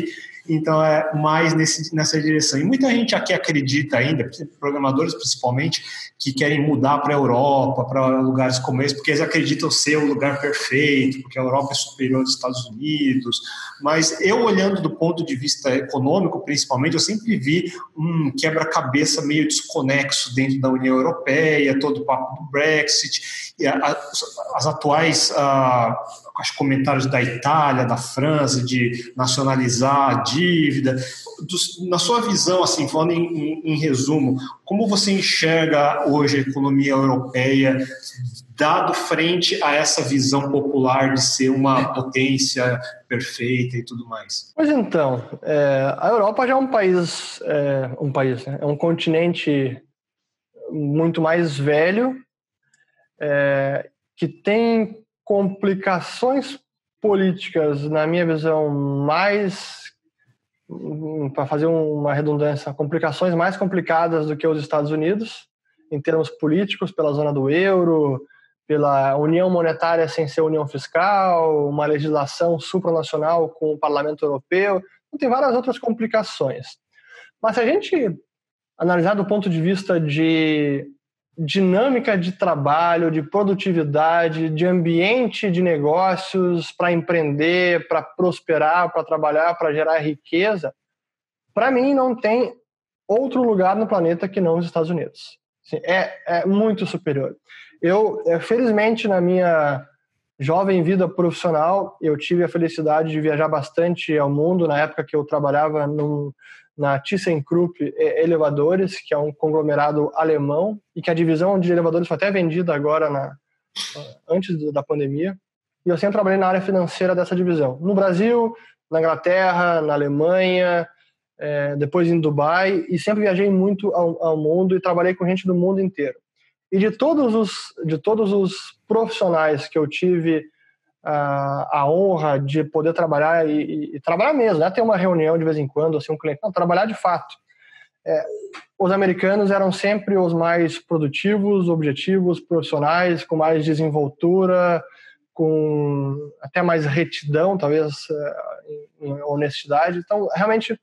Speaker 1: Então é mais nesse, nessa direção. E muita gente aqui acredita ainda, programadores principalmente, que querem mudar para a Europa, para lugares como esse, porque eles acreditam ser o lugar perfeito, porque a Europa é superior aos Estados Unidos. Mas eu, olhando do ponto de vista econômico, principalmente, eu sempre vi um quebra-cabeça meio desconexo dentro da União Europeia, todo o papo do Brexit, as atuais. Uh, acho, comentários da Itália, da França, de nacionalizar a dívida. Do, na sua visão, assim, falando em, em, em, resumo, como você enxerga hoje a economia europeia, dado frente a essa visão popular de ser uma potência perfeita e tudo mais?
Speaker 2: Pois então, é, a Europa já é um país, é, um país, né? é um continente muito mais velho, é, que tem complicações políticas, na minha visão, mais para fazer uma redundância, complicações mais complicadas do que os Estados Unidos, em termos políticos, pela zona do euro, pela união monetária sem ser união fiscal, uma legislação supranacional com o Parlamento Europeu, então, tem várias outras complicações. Mas se a gente analisar do ponto de vista de dinâmica de trabalho, de produtividade, de ambiente de negócios para empreender, para prosperar, para trabalhar, para gerar riqueza, para mim não tem outro lugar no planeta que não os Estados Unidos. Assim, é, é muito superior. Eu, é, felizmente, na minha jovem vida profissional, eu tive a felicidade de viajar bastante ao mundo na época que eu trabalhava num, na ThyssenKrupp Elevadores, que é um conglomerado alemão e que a divisão de elevadores foi até vendida agora na, antes da pandemia. E eu sempre trabalhei na área financeira dessa divisão. No Brasil, na Inglaterra, na Alemanha, é, depois em Dubai e sempre viajei muito ao, ao, mundo e trabalhei com gente do mundo inteiro. E de todos os de todos os profissionais que eu tive a, honra de poder trabalhar e, e, e, trabalhar mesmo, né? ter uma reunião de vez em quando, assim, um cliente, não, trabalhar de fato. É, os americanos eram sempre os mais produtivos, objetivos, profissionais, com mais desenvoltura, com até mais retidão, talvez, é, em honestidade. Então, realmente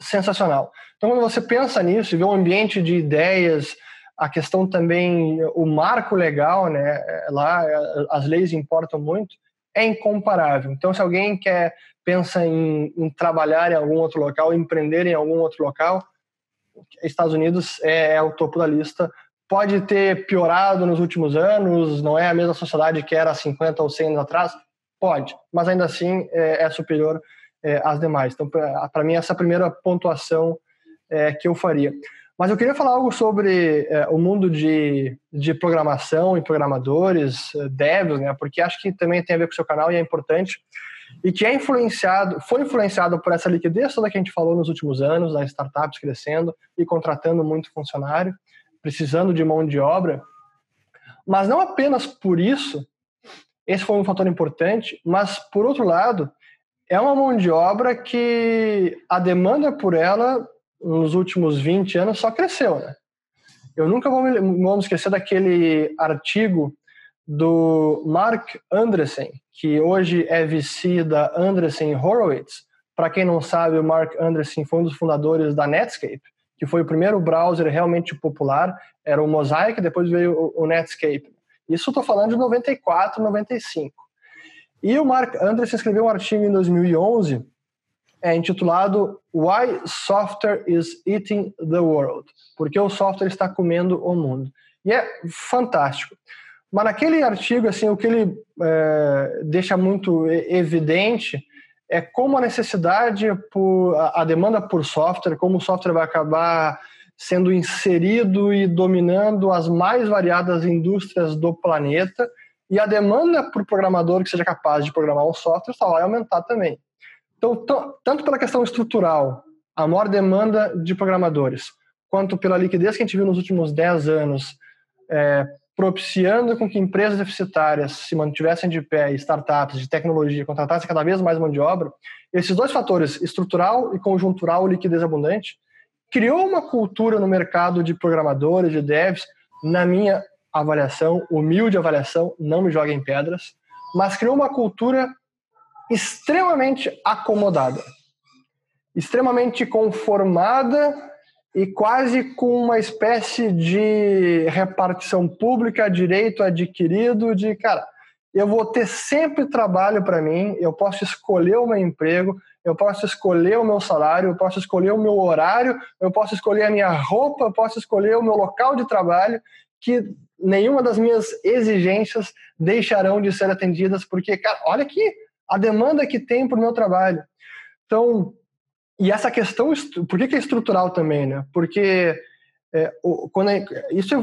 Speaker 2: sensacional. Então, quando você pensa nisso e vê um ambiente de ideias, a questão também, o marco legal, né, lá as leis importam muito, é incomparável. Então, se alguém quer, pensa em, em trabalhar em algum outro local, empreender em algum outro local, Estados Unidos é, é o topo da lista. Pode ter piorado nos últimos anos, não é a mesma sociedade que era 50 ou 100 anos atrás? Pode, mas ainda assim é, é superior é, às demais. Então, para mim, essa é a primeira pontuação é, que eu faria. Mas eu queria falar algo sobre é, o mundo de, de programação e programadores, é, devs, né? Porque acho que também tem a ver com o seu canal e é importante. E que é influenciado, foi influenciado por essa liquidez toda que a gente falou nos últimos anos, das startups crescendo e contratando muito funcionário, precisando de mão de obra. Mas não apenas por isso, esse foi um fator importante, mas por outro lado, é uma mão de obra que a demanda por ela nos últimos 20 anos só cresceu, né? Eu nunca vou me, vou esquecer daquele artigo do Mark Andreessen, que hoje é VC da Andreessen Horowitz. Para quem não sabe, o Mark Andreessen foi um dos fundadores da Netscape, que foi o primeiro browser realmente popular. Era o Mosaic, depois veio o Netscape. Isso estou falando de 94, 95. E o Mark Andreessen escreveu um artigo em 2011 é intitulado Why Software is Eating the World? Porque o software está comendo o mundo. E é fantástico. Mas naquele artigo, assim, o que ele é, deixa muito evidente é como a necessidade, por, a demanda por software, como o software vai acabar sendo inserido e dominando as mais variadas indústrias do planeta, e a demanda por programador que seja capaz de programar um software só vai aumentar também. Então, tanto pela questão estrutural, a maior demanda de programadores, quanto pela liquidez que a gente viu nos últimos 10 anos, é, propiciando com que empresas deficitárias se mantivessem de pé, startups de tecnologia contratassem cada vez mais mão de obra, esses dois fatores, estrutural e conjuntural, liquidez abundante, criou uma cultura no mercado de programadores, de devs, na minha avaliação, humilde avaliação, não me joguem pedras, mas criou uma cultura extremamente acomodada. extremamente conformada e quase com uma espécie de repartição pública, direito adquirido, de cara, eu vou ter sempre trabalho para mim, eu posso escolher o meu emprego, eu posso escolher o meu salário, eu posso escolher o meu horário, eu posso escolher a minha roupa, eu posso escolher o meu local de trabalho, que nenhuma das minhas exigências deixarão de ser atendidas, porque, cara, olha aqui a demanda que tem para o meu trabalho. Então, e essa questão, por que, que é estrutural também, né? Porque é, quando é, isso,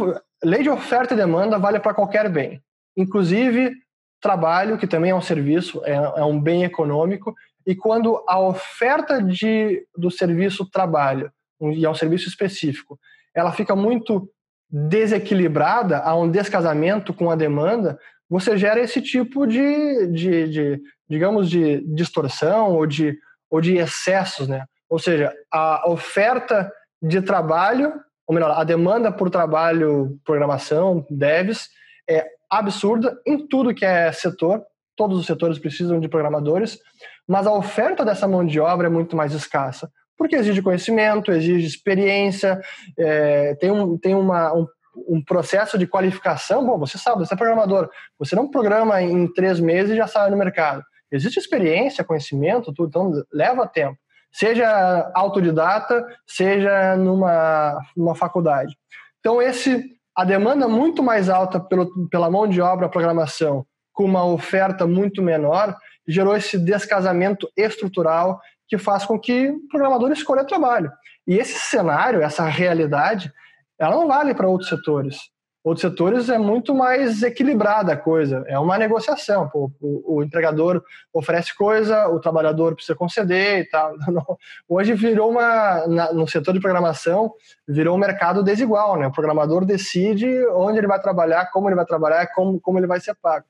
Speaker 2: lei de oferta e demanda vale para qualquer bem, inclusive trabalho, que também é um serviço, é, é um bem econômico, e quando a oferta de, do serviço trabalho, e é um serviço específico, ela fica muito desequilibrada, há um descasamento com a demanda, você gera esse tipo de, de, de digamos, de distorção ou de, ou de excessos, né? Ou seja, a oferta de trabalho, ou melhor, a demanda por trabalho, programação, devs, é absurda em tudo que é setor. Todos os setores precisam de programadores, mas a oferta dessa mão de obra é muito mais escassa, porque exige conhecimento, exige experiência, é, tem, um, tem uma, um, um, processo de qualificação. Bom, você sabe, você é programador, você não programa em três meses e já sai no mercado. Existe experiência, conhecimento, tudo, então leva tempo. Seja autodidata, seja numa, numa faculdade. Então, esse a demanda muito mais alta pelo, pela mão de obra programação, com uma oferta muito menor, gerou esse descasamento estrutural que faz com que o programador escolha trabalho. E esse cenário, essa realidade, ela não vale para outros setores. Outros setores é muito mais equilibrada a coisa, é uma negociação. O, o, empregador oferece coisa, o trabalhador precisa conceder e tal. Hoje virou uma, na, no setor de programação, virou um mercado desigual, né? O programador decide onde ele vai trabalhar, como ele vai trabalhar, como, como ele vai ser pago.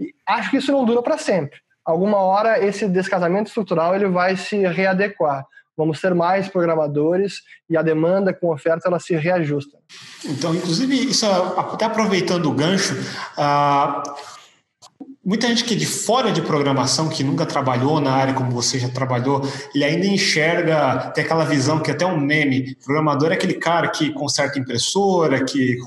Speaker 2: E acho que isso não dura para sempre. Alguma hora esse descasamento estrutural ele vai se readequar vamos ter mais programadores e a demanda com oferta ela se reajusta.
Speaker 1: Então, inclusive, isso até aproveitando o gancho, uh, muita gente que é de fora de programação, que nunca trabalhou na área como você já trabalhou, ele ainda enxerga, tem aquela visão que é até um meme, programador é aquele cara que conserta impressora, que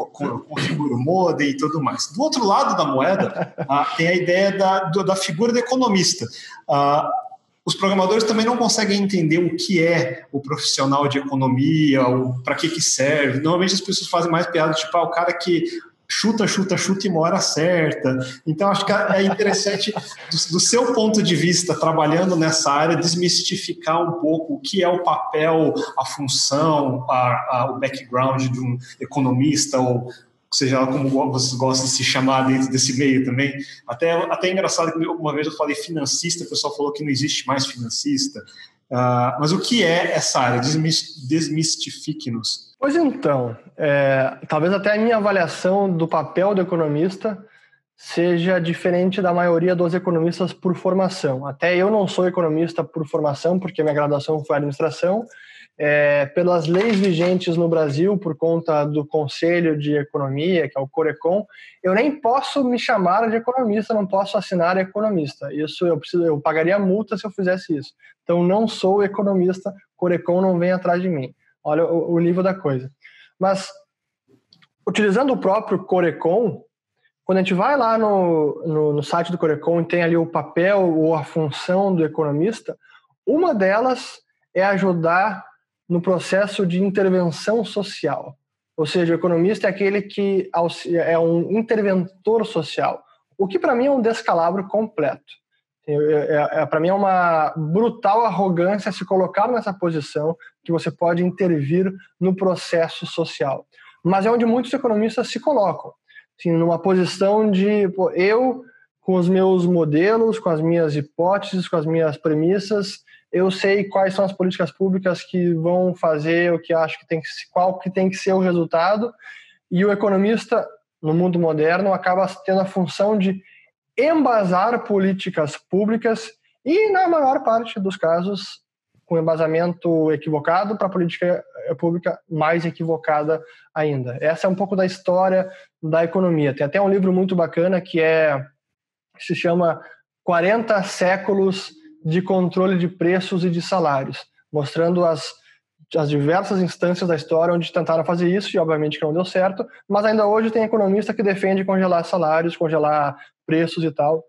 Speaker 1: configura o modem e tudo mais. Do outro lado da moeda, uh, tem a ideia da, da figura do economista. Uh, os programadores também não conseguem entender o que é o profissional de economia, para que, que serve. Normalmente as pessoas fazem mais piada, tipo, ah, o cara que chuta, chuta, chuta e mora certa. Então, acho que é interessante, do, do, seu ponto de vista, trabalhando nessa área, desmistificar um pouco o que é o papel, a função, a, a, o background de um economista ou seja lá como vocês gostam de se chamar dentro desse meio também. Até, até é engraçado que uma vez eu falei financista, o pessoal falou que não existe mais financista. Uh, mas o que é essa área? Desmistifique-nos.
Speaker 2: Pois então, é, talvez até a minha avaliação do papel do economista seja diferente da maioria dos economistas por formação. Até eu não sou economista por formação, porque minha graduação foi administração, é, pelas leis vigentes no Brasil, por conta do Conselho de Economia, que é o Corecon, eu nem posso me chamar de economista, não posso assinar economista. Isso eu preciso, eu pagaria multa se eu fizesse isso. Então não sou economista, Corecon não vem atrás de mim. Olha o, o nível da coisa. Mas utilizando o próprio Corecon, quando a gente vai lá no, no, no site do Corecon e tem ali o papel ou a função do economista, uma delas é ajudar no processo de intervenção social. Ou seja, o economista é aquele que é um interventor social, o que para mim é um descalabro completo. É, é, para mim é uma brutal arrogância se colocar nessa posição que você pode intervir no processo social. Mas é onde muitos economistas se colocam, assim, numa posição de pô, eu com os meus modelos, com as minhas hipóteses, com as minhas premissas, eu sei quais são as políticas públicas que vão fazer o que acho que tem que qual que tem que ser o resultado e o economista no mundo moderno acaba tendo a função de embasar políticas públicas e na maior parte dos casos com embasamento equivocado para a política pública mais equivocada ainda. Essa é um pouco da história da economia. Tem até um livro muito bacana que é que se chama 40 séculos de controle de preços e de salários. mostrando as, as diversas instâncias da história onde tentaram fazer isso e obviamente que não deu certo, mas ainda hoje tem economista que defende congelar salários, congelar preços e tal,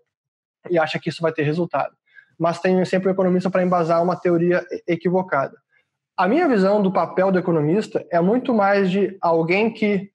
Speaker 2: e acha que isso vai ter resultado. Mas tem sempre um economista para embasar uma teoria equivocada. A minha visão do papel do economista é muito mais de alguém que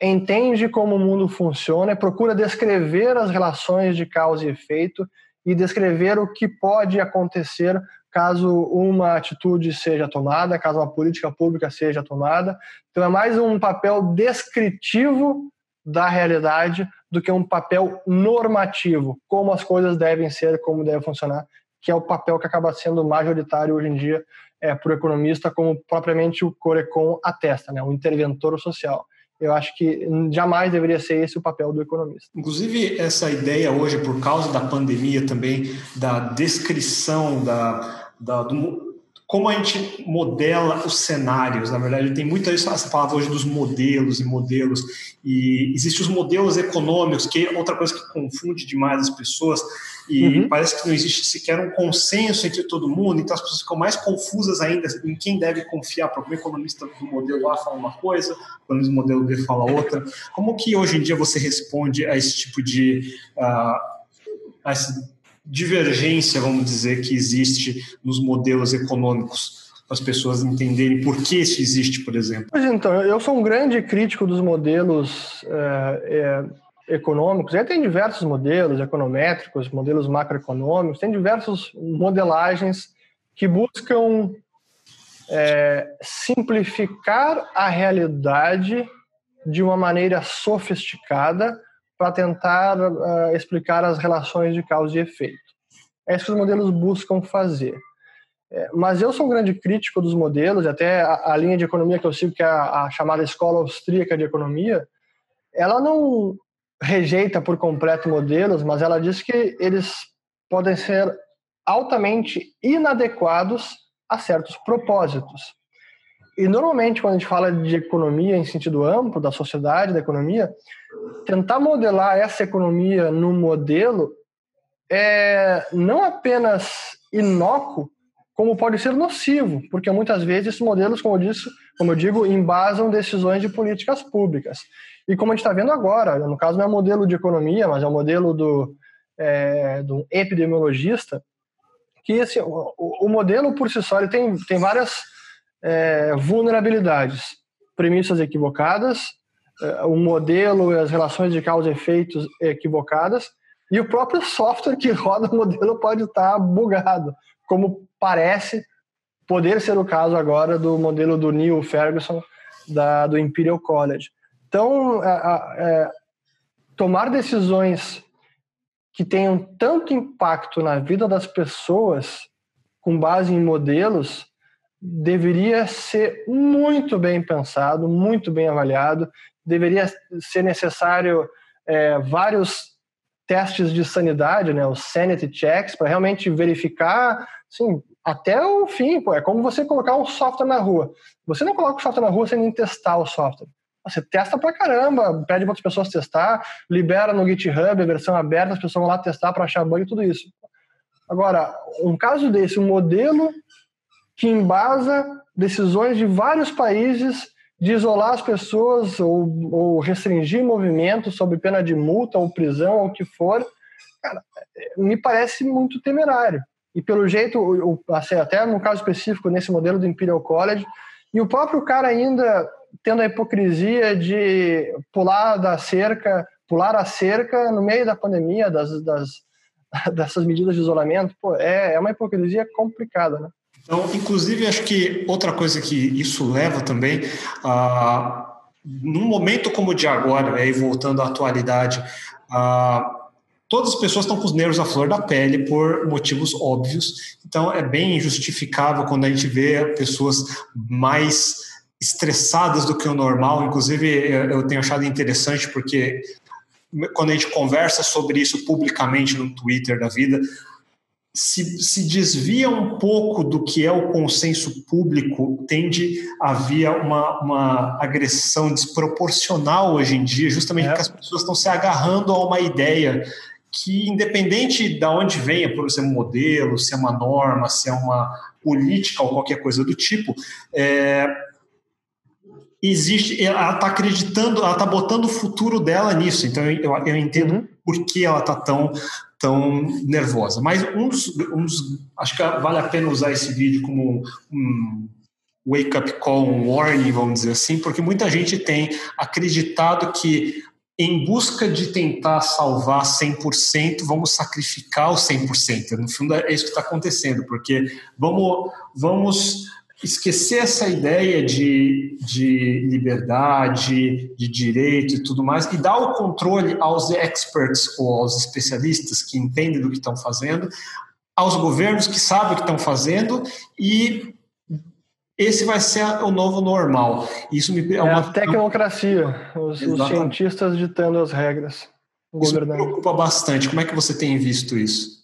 Speaker 2: entende como o mundo funciona procura descrever as relações de causa e efeito e descrever o que pode acontecer caso uma atitude seja tomada, caso uma política pública seja tomada. Então é mais um papel descritivo da realidade do que um papel normativo, como as coisas devem ser, como devem funcionar, que é o papel que acaba sendo majoritário hoje em dia é, para o economista, como propriamente o Corecon atesta, né, o interventor social. Eu acho que jamais deveria ser esse o papel do economista.
Speaker 1: Inclusive, essa ideia hoje, por causa da pandemia também, da descrição da, da do, como a gente modela os cenários, na verdade, tem muita essa palavra hoje dos modelos e modelos, e existem os modelos econômicos, que é outra coisa que confunde demais as pessoas, e uhum. parece que não existe sequer um consenso entre todo mundo, então as pessoas ficam mais confusas ainda em quem deve confiar, porque o economista do modelo A fala uma coisa, o economista do modelo B fala outra. Como que hoje em dia você responde a esse tipo de... Uh, a esse divergência, vamos dizer, que existe nos modelos econômicos para as pessoas entenderem por que isso existe, por exemplo?
Speaker 2: Pois então, eu sou um grande crítico dos modelos é, é, econômicos. Aí tem diversos modelos econométricos, modelos macroeconômicos, tem diversas modelagens que buscam é, simplificar a realidade de uma maneira sofisticada para tentar uh, explicar as relações de causa e efeito. É isso que os modelos buscam fazer. É, mas eu sou um grande crítico dos modelos, até a, a, linha de economia que eu sigo, que é a, a chamada Escola Austríaca de Economia, ela não rejeita por completo modelos, mas ela diz que eles podem ser altamente inadequados a certos propósitos. E normalmente, quando a gente fala de economia em sentido amplo, da sociedade, da economia, tentar modelar essa economia no modelo é não apenas inócuo, como pode ser nocivo, porque muitas vezes esses modelos, como eu disse, como eu digo, embasam decisões de políticas públicas. E como a gente está vendo agora, no caso não é modelo de economia, mas é um modelo do, é, do epidemiologista, que assim, o, o modelo por si só ele tem, tem várias é, vulnerabilidades, premissas equivocadas, é, o modelo e as relações de causa e efeitos equivocadas, e o próprio software que roda o modelo pode estar bugado, como parece poder ser o caso agora do modelo do Neil Ferguson da, do Imperial College. Então, é, tomar decisões que tenham tanto impacto na vida das pessoas com base em modelos deveria ser muito bem pensado, muito bem avaliado, deveria ser necessário é, vários testes de sanidade, né, os sanity checks, para realmente verificar, assim, até o fim, pô, é como você colocar um software na rua. Você não coloca o software na rua sem nem testar o software. Você testa pra caramba, pede para outras pessoas testar, libera no GitHub, a versão aberta, as pessoas vão lá testar para achar bug e tudo isso. Agora, um caso desse, um modelo que embasa decisões de vários países de isolar as pessoas ou, ou restringir movimentos sob pena de multa ou prisão ou o que for, cara, me parece muito temerário. E pelo jeito, assim, até no caso específico, nesse modelo do Imperial College, e o próprio cara ainda tendo a hipocrisia de pular da cerca, pular a cerca no meio da pandemia, das, das dessas medidas de isolamento, pô, é, é uma hipocrisia complicada, né?
Speaker 1: Então, inclusive, acho que outra coisa que isso leva também a. num momento como o de agora, aí voltando à atualidade, todas as pessoas estão com os nervos à flor da pele por motivos óbvios. Então, é bem justificável quando a gente vê pessoas mais estressadas do que o normal. Inclusive, eu tenho achado interessante porque quando a gente conversa sobre isso publicamente no Twitter da vida, se, se desvia um pouco do que é o consenso público, tende a haver uma, uma agressão desproporcional hoje em dia, justamente é. porque as pessoas estão se agarrando a uma ideia que independente de onde venha, por ser um modelo, se é uma norma, se é uma política ou qualquer coisa do tipo, é, existe, ela está acreditando, ela está botando o futuro dela nisso. Então eu, eu entendo uhum. por que ela está tão tão nervosa. Mas uns, uns, acho que vale a pena usar esse vídeo como um wake up call, um warning, vamos dizer assim, porque muita gente tem acreditado que em busca de tentar salvar 100%, vamos sacrificar os 100%. No fundo, é isso que está acontecendo, porque vamos, vamos esquecer essa ideia de, de liberdade, de direito e tudo mais, e dar o controle aos experts ou aos especialistas que entendem do que estão fazendo, aos governos que sabem o que estão fazendo e esse vai ser o novo normal. Isso me
Speaker 2: é, uma... a tecnocracia, os, os, cientistas ditando as regras.
Speaker 1: Isso me preocupa bastante. Como é que você tem visto isso?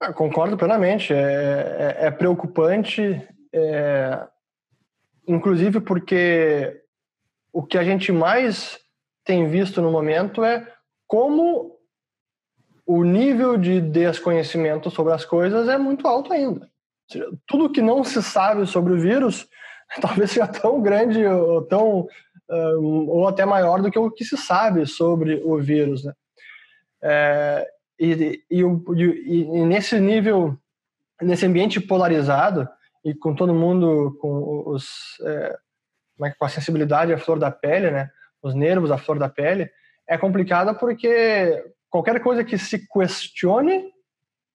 Speaker 2: Eu concordo plenamente. É, é, é preocupante, é, inclusive porque o que a gente mais tem visto no momento é como o nível de desconhecimento sobre as coisas é muito alto ainda tudo que não se sabe sobre o vírus talvez seja tão grande ou tão ou até maior do que o que se sabe sobre o vírus, né? É, e, e, e, e, nesse nível, nesse ambiente polarizado e com todo mundo com os é, é com a sensibilidade à flor da pele, né? Os nervos à flor da pele é complicado porque qualquer coisa que se questione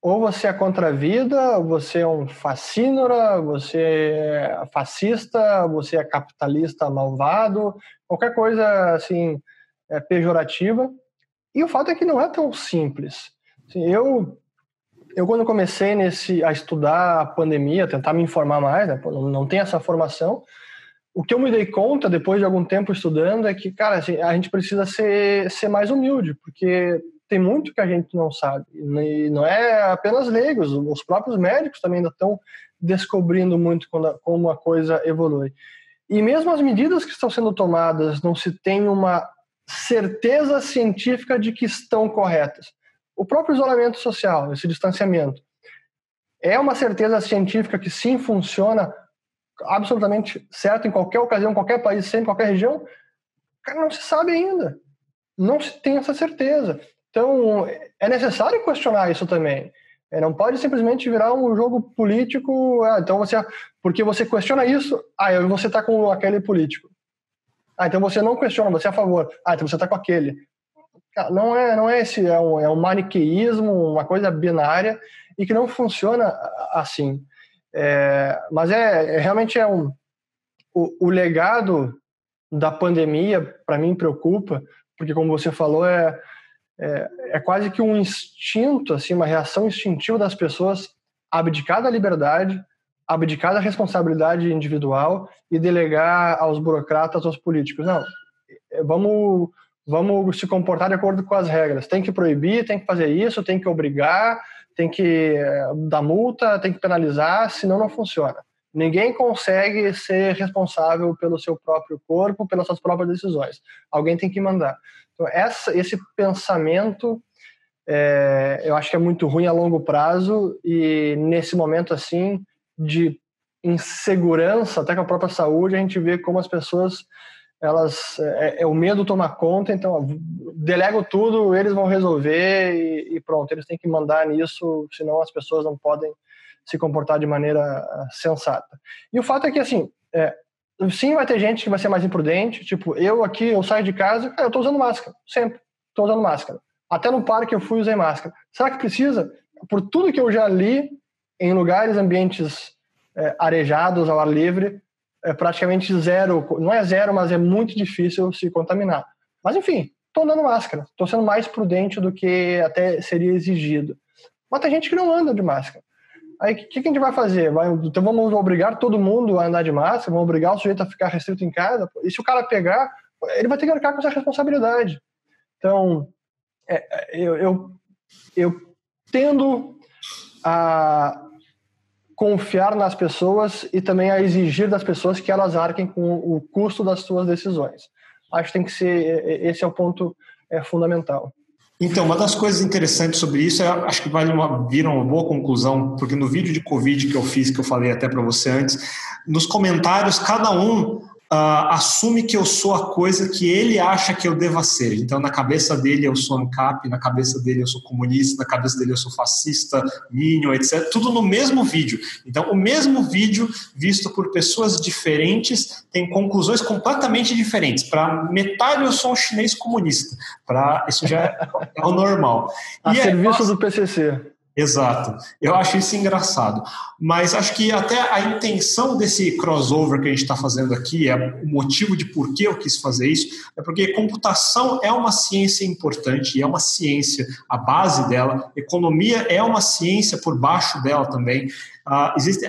Speaker 2: ou você é contra a vida, você é um fascínora, você é fascista, você é capitalista malvado, qualquer coisa assim é, pejorativa. E o fato é que não é tão simples. Assim, eu, eu quando comecei nesse a estudar a pandemia, tentar me informar mais, né, não, não tenho essa formação, o que eu me dei conta depois de algum tempo estudando é que, cara, assim, a gente precisa ser, ser mais humilde, porque tem muito que a gente não sabe. E não é apenas leigos, os próprios médicos também ainda estão descobrindo muito como a coisa evolui. E mesmo as medidas que estão sendo tomadas, não se tem uma certeza científica de que estão corretas. O próprio isolamento social, esse distanciamento, é uma certeza científica que sim funciona absolutamente certo em qualquer ocasião, em qualquer país, sempre, em qualquer região? Cara, não se sabe ainda. Não se tem essa certeza. Então, é necessário questionar isso também. É, não pode simplesmente virar um jogo político. Ah, então você, porque você questiona isso, ah, você está com aquele político. Ah, então você não questiona, você é a favor. Ah, então você está com aquele. Não é, não é esse, é um, é um maniqueísmo, uma coisa binária e que não funciona assim. É, mas é, é, realmente é um o, o legado da pandemia para mim preocupa, porque como você falou é é, é quase que um instinto, assim, uma reação instintiva das pessoas abdicar da liberdade, abdicar da responsabilidade individual e delegar aos burocratas, aos políticos. Não, é, vamos, vamos se comportar de acordo com as regras. Tem que proibir, tem que fazer isso, tem que obrigar, tem que é, dar multa, tem que penalizar, senão não funciona. Ninguém consegue ser responsável pelo seu próprio corpo, pelas suas próprias decisões. Alguém tem que mandar. Então, essa, esse pensamento é, eu acho que é muito ruim a longo prazo e nesse momento assim de insegurança até com a própria saúde a gente vê como as pessoas elas é, é o medo toma conta então delego tudo eles vão resolver e, e, pronto eles têm que mandar nisso senão as pessoas não podem se comportar de maneira ah, sensata e o fato é que assim é, Sim, vai ter gente que vai ser mais imprudente. Tipo, eu aqui, eu saio de casa, cara, eu tô usando máscara, sempre. Tô usando máscara. Até no parque eu fui usei máscara. Será que precisa? Por tudo que eu já li em lugares, ambientes é, arejados, ao ar livre, é praticamente zero. Não é zero, mas é muito difícil se contaminar. Mas enfim, tô andando máscara. Tô sendo mais prudente do que até seria exigido. Mas tem gente que não anda de máscara. Aí o que, que, a gente vai fazer? Vai, então vamos obrigar todo mundo a andar de máscara, vamos obrigar o sujeito a ficar restrito em casa. E se o cara pegar, ele vai ter que arcar com essa responsabilidade. Então, é, é, eu, eu, eu tendo a confiar nas pessoas e também a exigir das pessoas que elas arquem com o custo das suas decisões. Acho que tem que ser esse é o ponto é, fundamental.
Speaker 1: Então, uma das coisas interessantes sobre isso, é, acho que vale uma, vir uma boa conclusão, porque no vídeo de Covid que eu fiz, que eu falei até para você antes, nos comentários, cada um uh, assume que eu sou a coisa que ele acha que eu deva ser. Então, na cabeça dele eu sou ANCAP, na cabeça dele eu sou comunista, na cabeça dele eu sou fascista, minion, etc. Tudo no mesmo vídeo. Então, o mesmo vídeo, visto por pessoas diferentes, tem conclusões completamente diferentes. Para metade eu sou um chinês comunista. Para isso já é, o normal.
Speaker 2: A e serviço é, do PCC.
Speaker 1: Exato. Eu acho isso engraçado. Mas acho que até a intenção desse crossover que a gente está fazendo aqui, é o motivo de por que eu quis fazer isso, é porque computação é uma ciência importante é uma ciência, a base dela. Economia é uma ciência por baixo dela também. Uh, existe,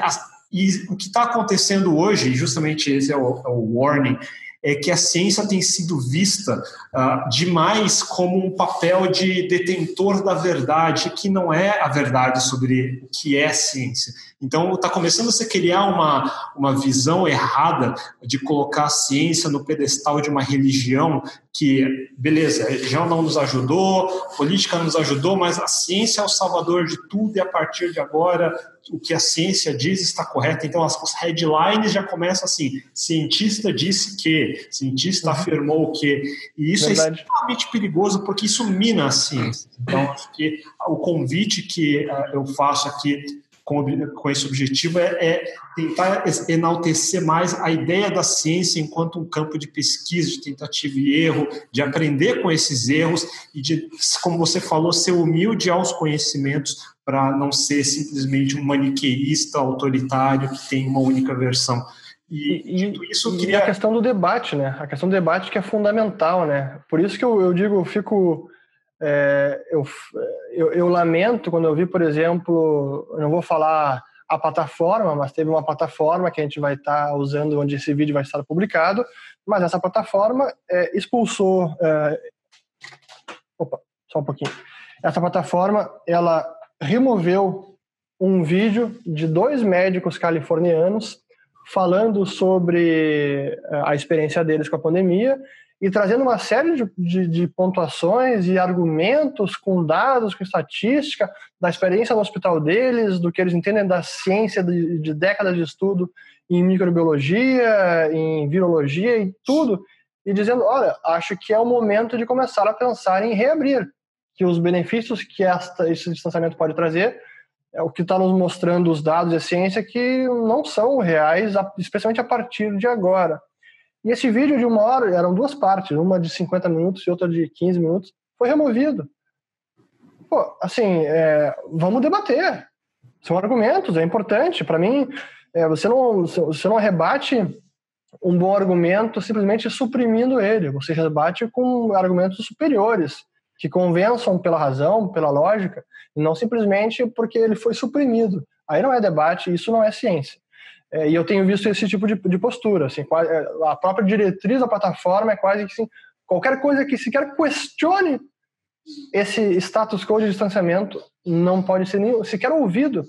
Speaker 1: e o que está acontecendo hoje, justamente esse é o, é o warning, é que a ciência tem sido vista uh, demais como um papel de detentor da verdade, que não é a verdade sobre o que é ciência. Então, está começando a se criar uma, uma visão errada de colocar a ciência no pedestal de uma religião que, beleza, a religião não nos ajudou, política nos ajudou, mas a ciência é o salvador de tudo e a partir de agora o que a ciência diz está correto. Então, as, as headlines já começam assim: cientista disse que, cientista uhum. afirmou que. E isso é Verdade. é extremamente perigoso porque isso mina a ciência. Então, acho que o convite que uh, eu faço aqui com, com esse objetivo é, é, tentar enaltecer mais a ideia da ciência enquanto um campo de pesquisa, de tentativa e erro, de aprender com esses erros e de, como você falou, ser humilde aos conhecimentos para não ser simplesmente um maniqueísta autoritário que tem uma única versão.
Speaker 2: E, e, isso, queria... a questão do debate, né? A questão do debate que é fundamental, né? Por isso que eu, eu digo, eu fico é, eu, eu, eu, lamento quando eu vi, por exemplo, não vou falar a plataforma, mas teve uma plataforma que a gente vai estar tá usando onde esse vídeo vai estar publicado, mas essa plataforma é, expulsou. É, opa, só um pouquinho. Essa plataforma ela removeu um vídeo de dois médicos californianos falando sobre é, a experiência deles com a pandemia e trazendo uma série de, de, de, pontuações e argumentos com dados, com estatística da experiência no hospital deles, do que eles entendem da ciência de, de décadas de estudo em microbiologia, em virologia e tudo, e dizendo, olha, acho que é o momento de começar a pensar em reabrir, que os benefícios que esta, esse distanciamento pode trazer é o que está nos mostrando os dados e a ciência que não são reais, especialmente a partir de agora. E esse vídeo de uma hora, eram duas partes, uma de 50 minutos e outra de 15 minutos, foi removido. Pô, assim, é, vamos debater. São argumentos, é importante. Para mim, é, você, não, você não rebate um bom argumento simplesmente suprimindo ele. Você rebate com argumentos superiores, que convençam pela razão, pela lógica, e não simplesmente porque ele foi suprimido. Aí não é debate, isso não é ciência. É, e eu tenho visto esse tipo de, de postura. Assim, é, a própria diretriz da plataforma é quase que assim, qualquer coisa que sequer questione esse status quo de distanciamento não pode ser nem sequer ouvido.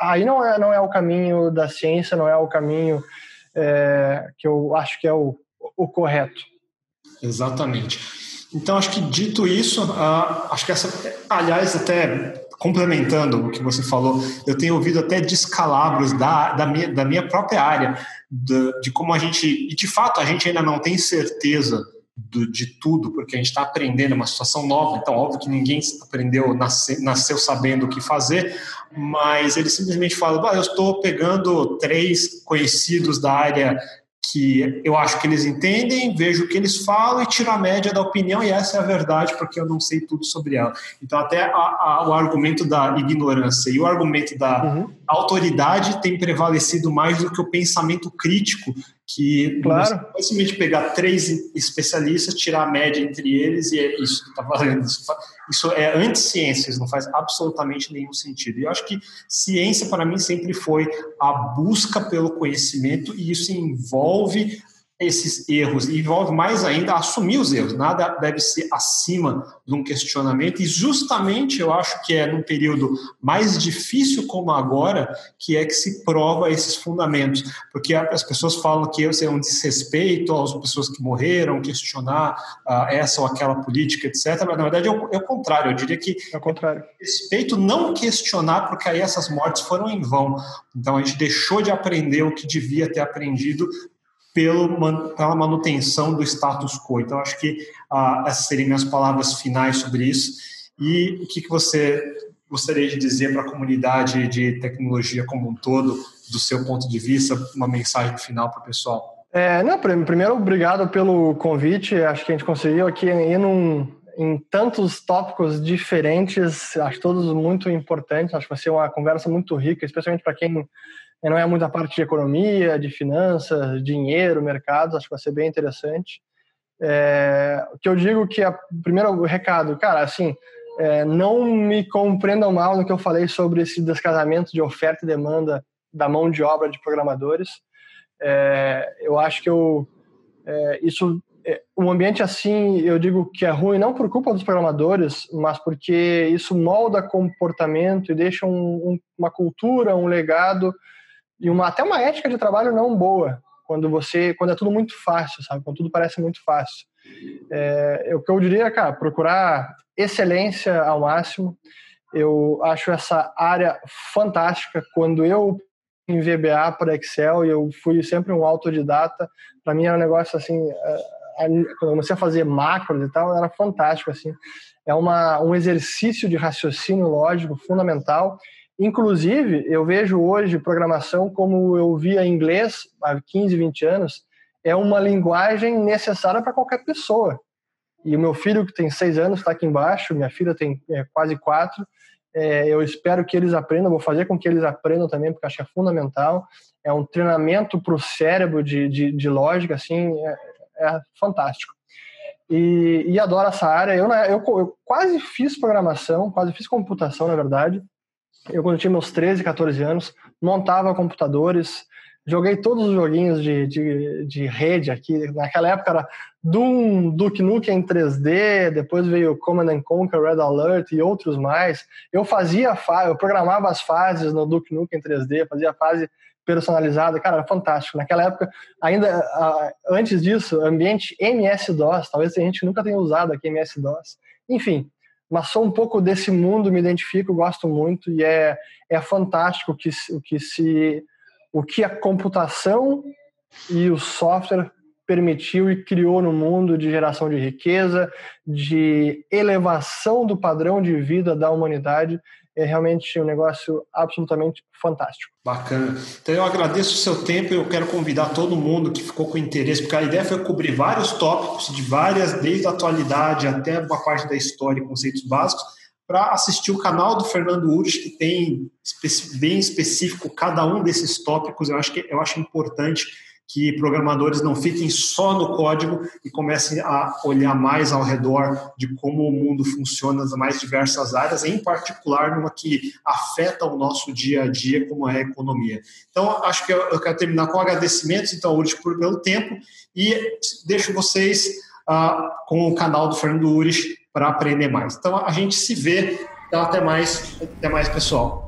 Speaker 2: Aí não é, não é o caminho da ciência, não é o caminho é, que eu acho que é o, o correto.
Speaker 1: Exatamente. Então, acho que dito isso, uh, acho que essa, aliás, até complementando o que você falou, eu tenho ouvido até descalabros da, da, minha, da minha própria área, de, de como a gente, e de fato a gente ainda não tem certeza do, de tudo, porque a gente está aprendendo, é uma situação nova, então óbvio que ninguém aprendeu, nasce, nasceu sabendo o que fazer, mas ele simplesmente fala, ah, eu estou pegando três conhecidos da área que eu acho que eles entendem, vejo o que eles falam e tiro a média da opinião, e essa é a verdade, porque eu não sei tudo sobre ela. Então, até a, a, o argumento da ignorância e o argumento da uhum. Autoridade tem prevalecido mais do que o pensamento crítico que claro. você pode simplesmente pegar três especialistas, tirar a média entre eles e é isso que está valendo. Isso é anti-ciências, não faz absolutamente nenhum sentido. E eu acho que ciência, para mim, sempre foi a busca pelo conhecimento e isso envolve esses erros e envolve mais ainda assumir os erros. Nada deve ser acima de um questionamento e justamente eu acho que é num período mais difícil como agora que é que se prova esses fundamentos, porque as pessoas falam que é um desrespeito às pessoas que morreram, questionar uh, essa ou aquela política, etc. Mas na verdade é o, é o contrário. Eu diria que
Speaker 2: é o contrário.
Speaker 1: Respeito não questionar porque aí essas mortes foram em vão. Então a gente deixou de aprender o que devia ter aprendido pelo, pela manutenção do status quo. Então, acho que ah, essas seriam minhas palavras finais sobre isso. E o que, que você gostaria de dizer para a comunidade de tecnologia como um todo, do seu ponto de vista, uma mensagem final para o pessoal?
Speaker 2: É, não, primeiro, obrigado pelo convite. Acho que a gente conseguiu aqui ir num, em tantos tópicos diferentes, acho todos muito importantes. Acho que vai ser uma conversa muito rica, especialmente para quem não é muita parte de economia, de finanças, dinheiro, mercados, acho que vai ser bem interessante. É, que eu digo que, a, primeiro recado, cara, assim, é, não me compreendam mal no que eu falei sobre esse descasamento de oferta e demanda da mão de obra de programadores. É, eu acho que eu, é, isso, é, um ambiente assim, eu digo que é ruim não por culpa dos programadores, mas porque isso molda comportamento e deixa um, um, uma cultura, um legado e uma, até uma ética de trabalho não boa quando você quando é tudo muito fácil sabe? Quando tudo parece muito fácil. É, o que eu diria cara procurar excelência ao máximo. Eu acho essa área fantástica. Quando eu em VBA para Excel e eu fui sempre um autodidata para mim era um negócio assim é, quando eu comecei a fazer macros e tal era fantástico assim. É uma, um exercício de raciocínio lógico fundamental Inclusive, eu vejo hoje programação como eu via inglês há 15, 20 anos, é uma linguagem necessária para qualquer pessoa. E o meu filho, que tem seis anos, está aqui embaixo, minha filha tem é, quase quatro. É, eu espero que eles aprendam, vou fazer com que eles aprendam também, porque acho que é fundamental. É um treinamento para o cérebro de, de, de, lógica, assim, é, é fantástico. E, e, adoro essa área. Eu, eu, eu quase fiz programação, quase fiz computação, na verdade eu, quando tinha meus 13, 14 anos, montava computadores, joguei todos os joguinhos de, de, de rede aqui. Naquela época era Doom, Duke Nukem em 3D, depois veio Command Conquer, Red Alert e outros mais. Eu fazia, eu programava as fases no Duke Nukem em 3D, fazia a fase personalizada, cara, era fantástico. Naquela época, ainda antes disso, ambiente MS-DOS, talvez a gente nunca tenha usado aqui MS-DOS. Enfim, mas sou um pouco desse mundo, me identifico, gosto muito e é, é fantástico que, o que se o que a computação e o software permitiu e criou no mundo de geração de riqueza, de elevação do padrão de vida da humanidade é realmente um negócio absolutamente fantástico.
Speaker 1: Bacana. Então eu agradeço o seu tempo e eu quero convidar todo mundo que ficou com interesse, porque a ideia foi cobrir vários tópicos de várias, desde a atualidade até uma parte da história e conceitos básicos, para assistir o canal do Fernando Ures, que tem bem específico cada um desses tópicos. Eu acho que eu acho importante que programadores não fiquem só no código e comecem a olhar mais ao redor de como o mundo funciona nas mais diversas áreas, em particular numa que afeta o nosso dia a dia, como é a economia. Então, acho que eu quero terminar com agradecimentos, então, Ures, pelo tempo, e deixo vocês uh, com o canal do Fernando Ures para aprender mais. Então, a gente se vê. Então, até mais, até mais, pessoal.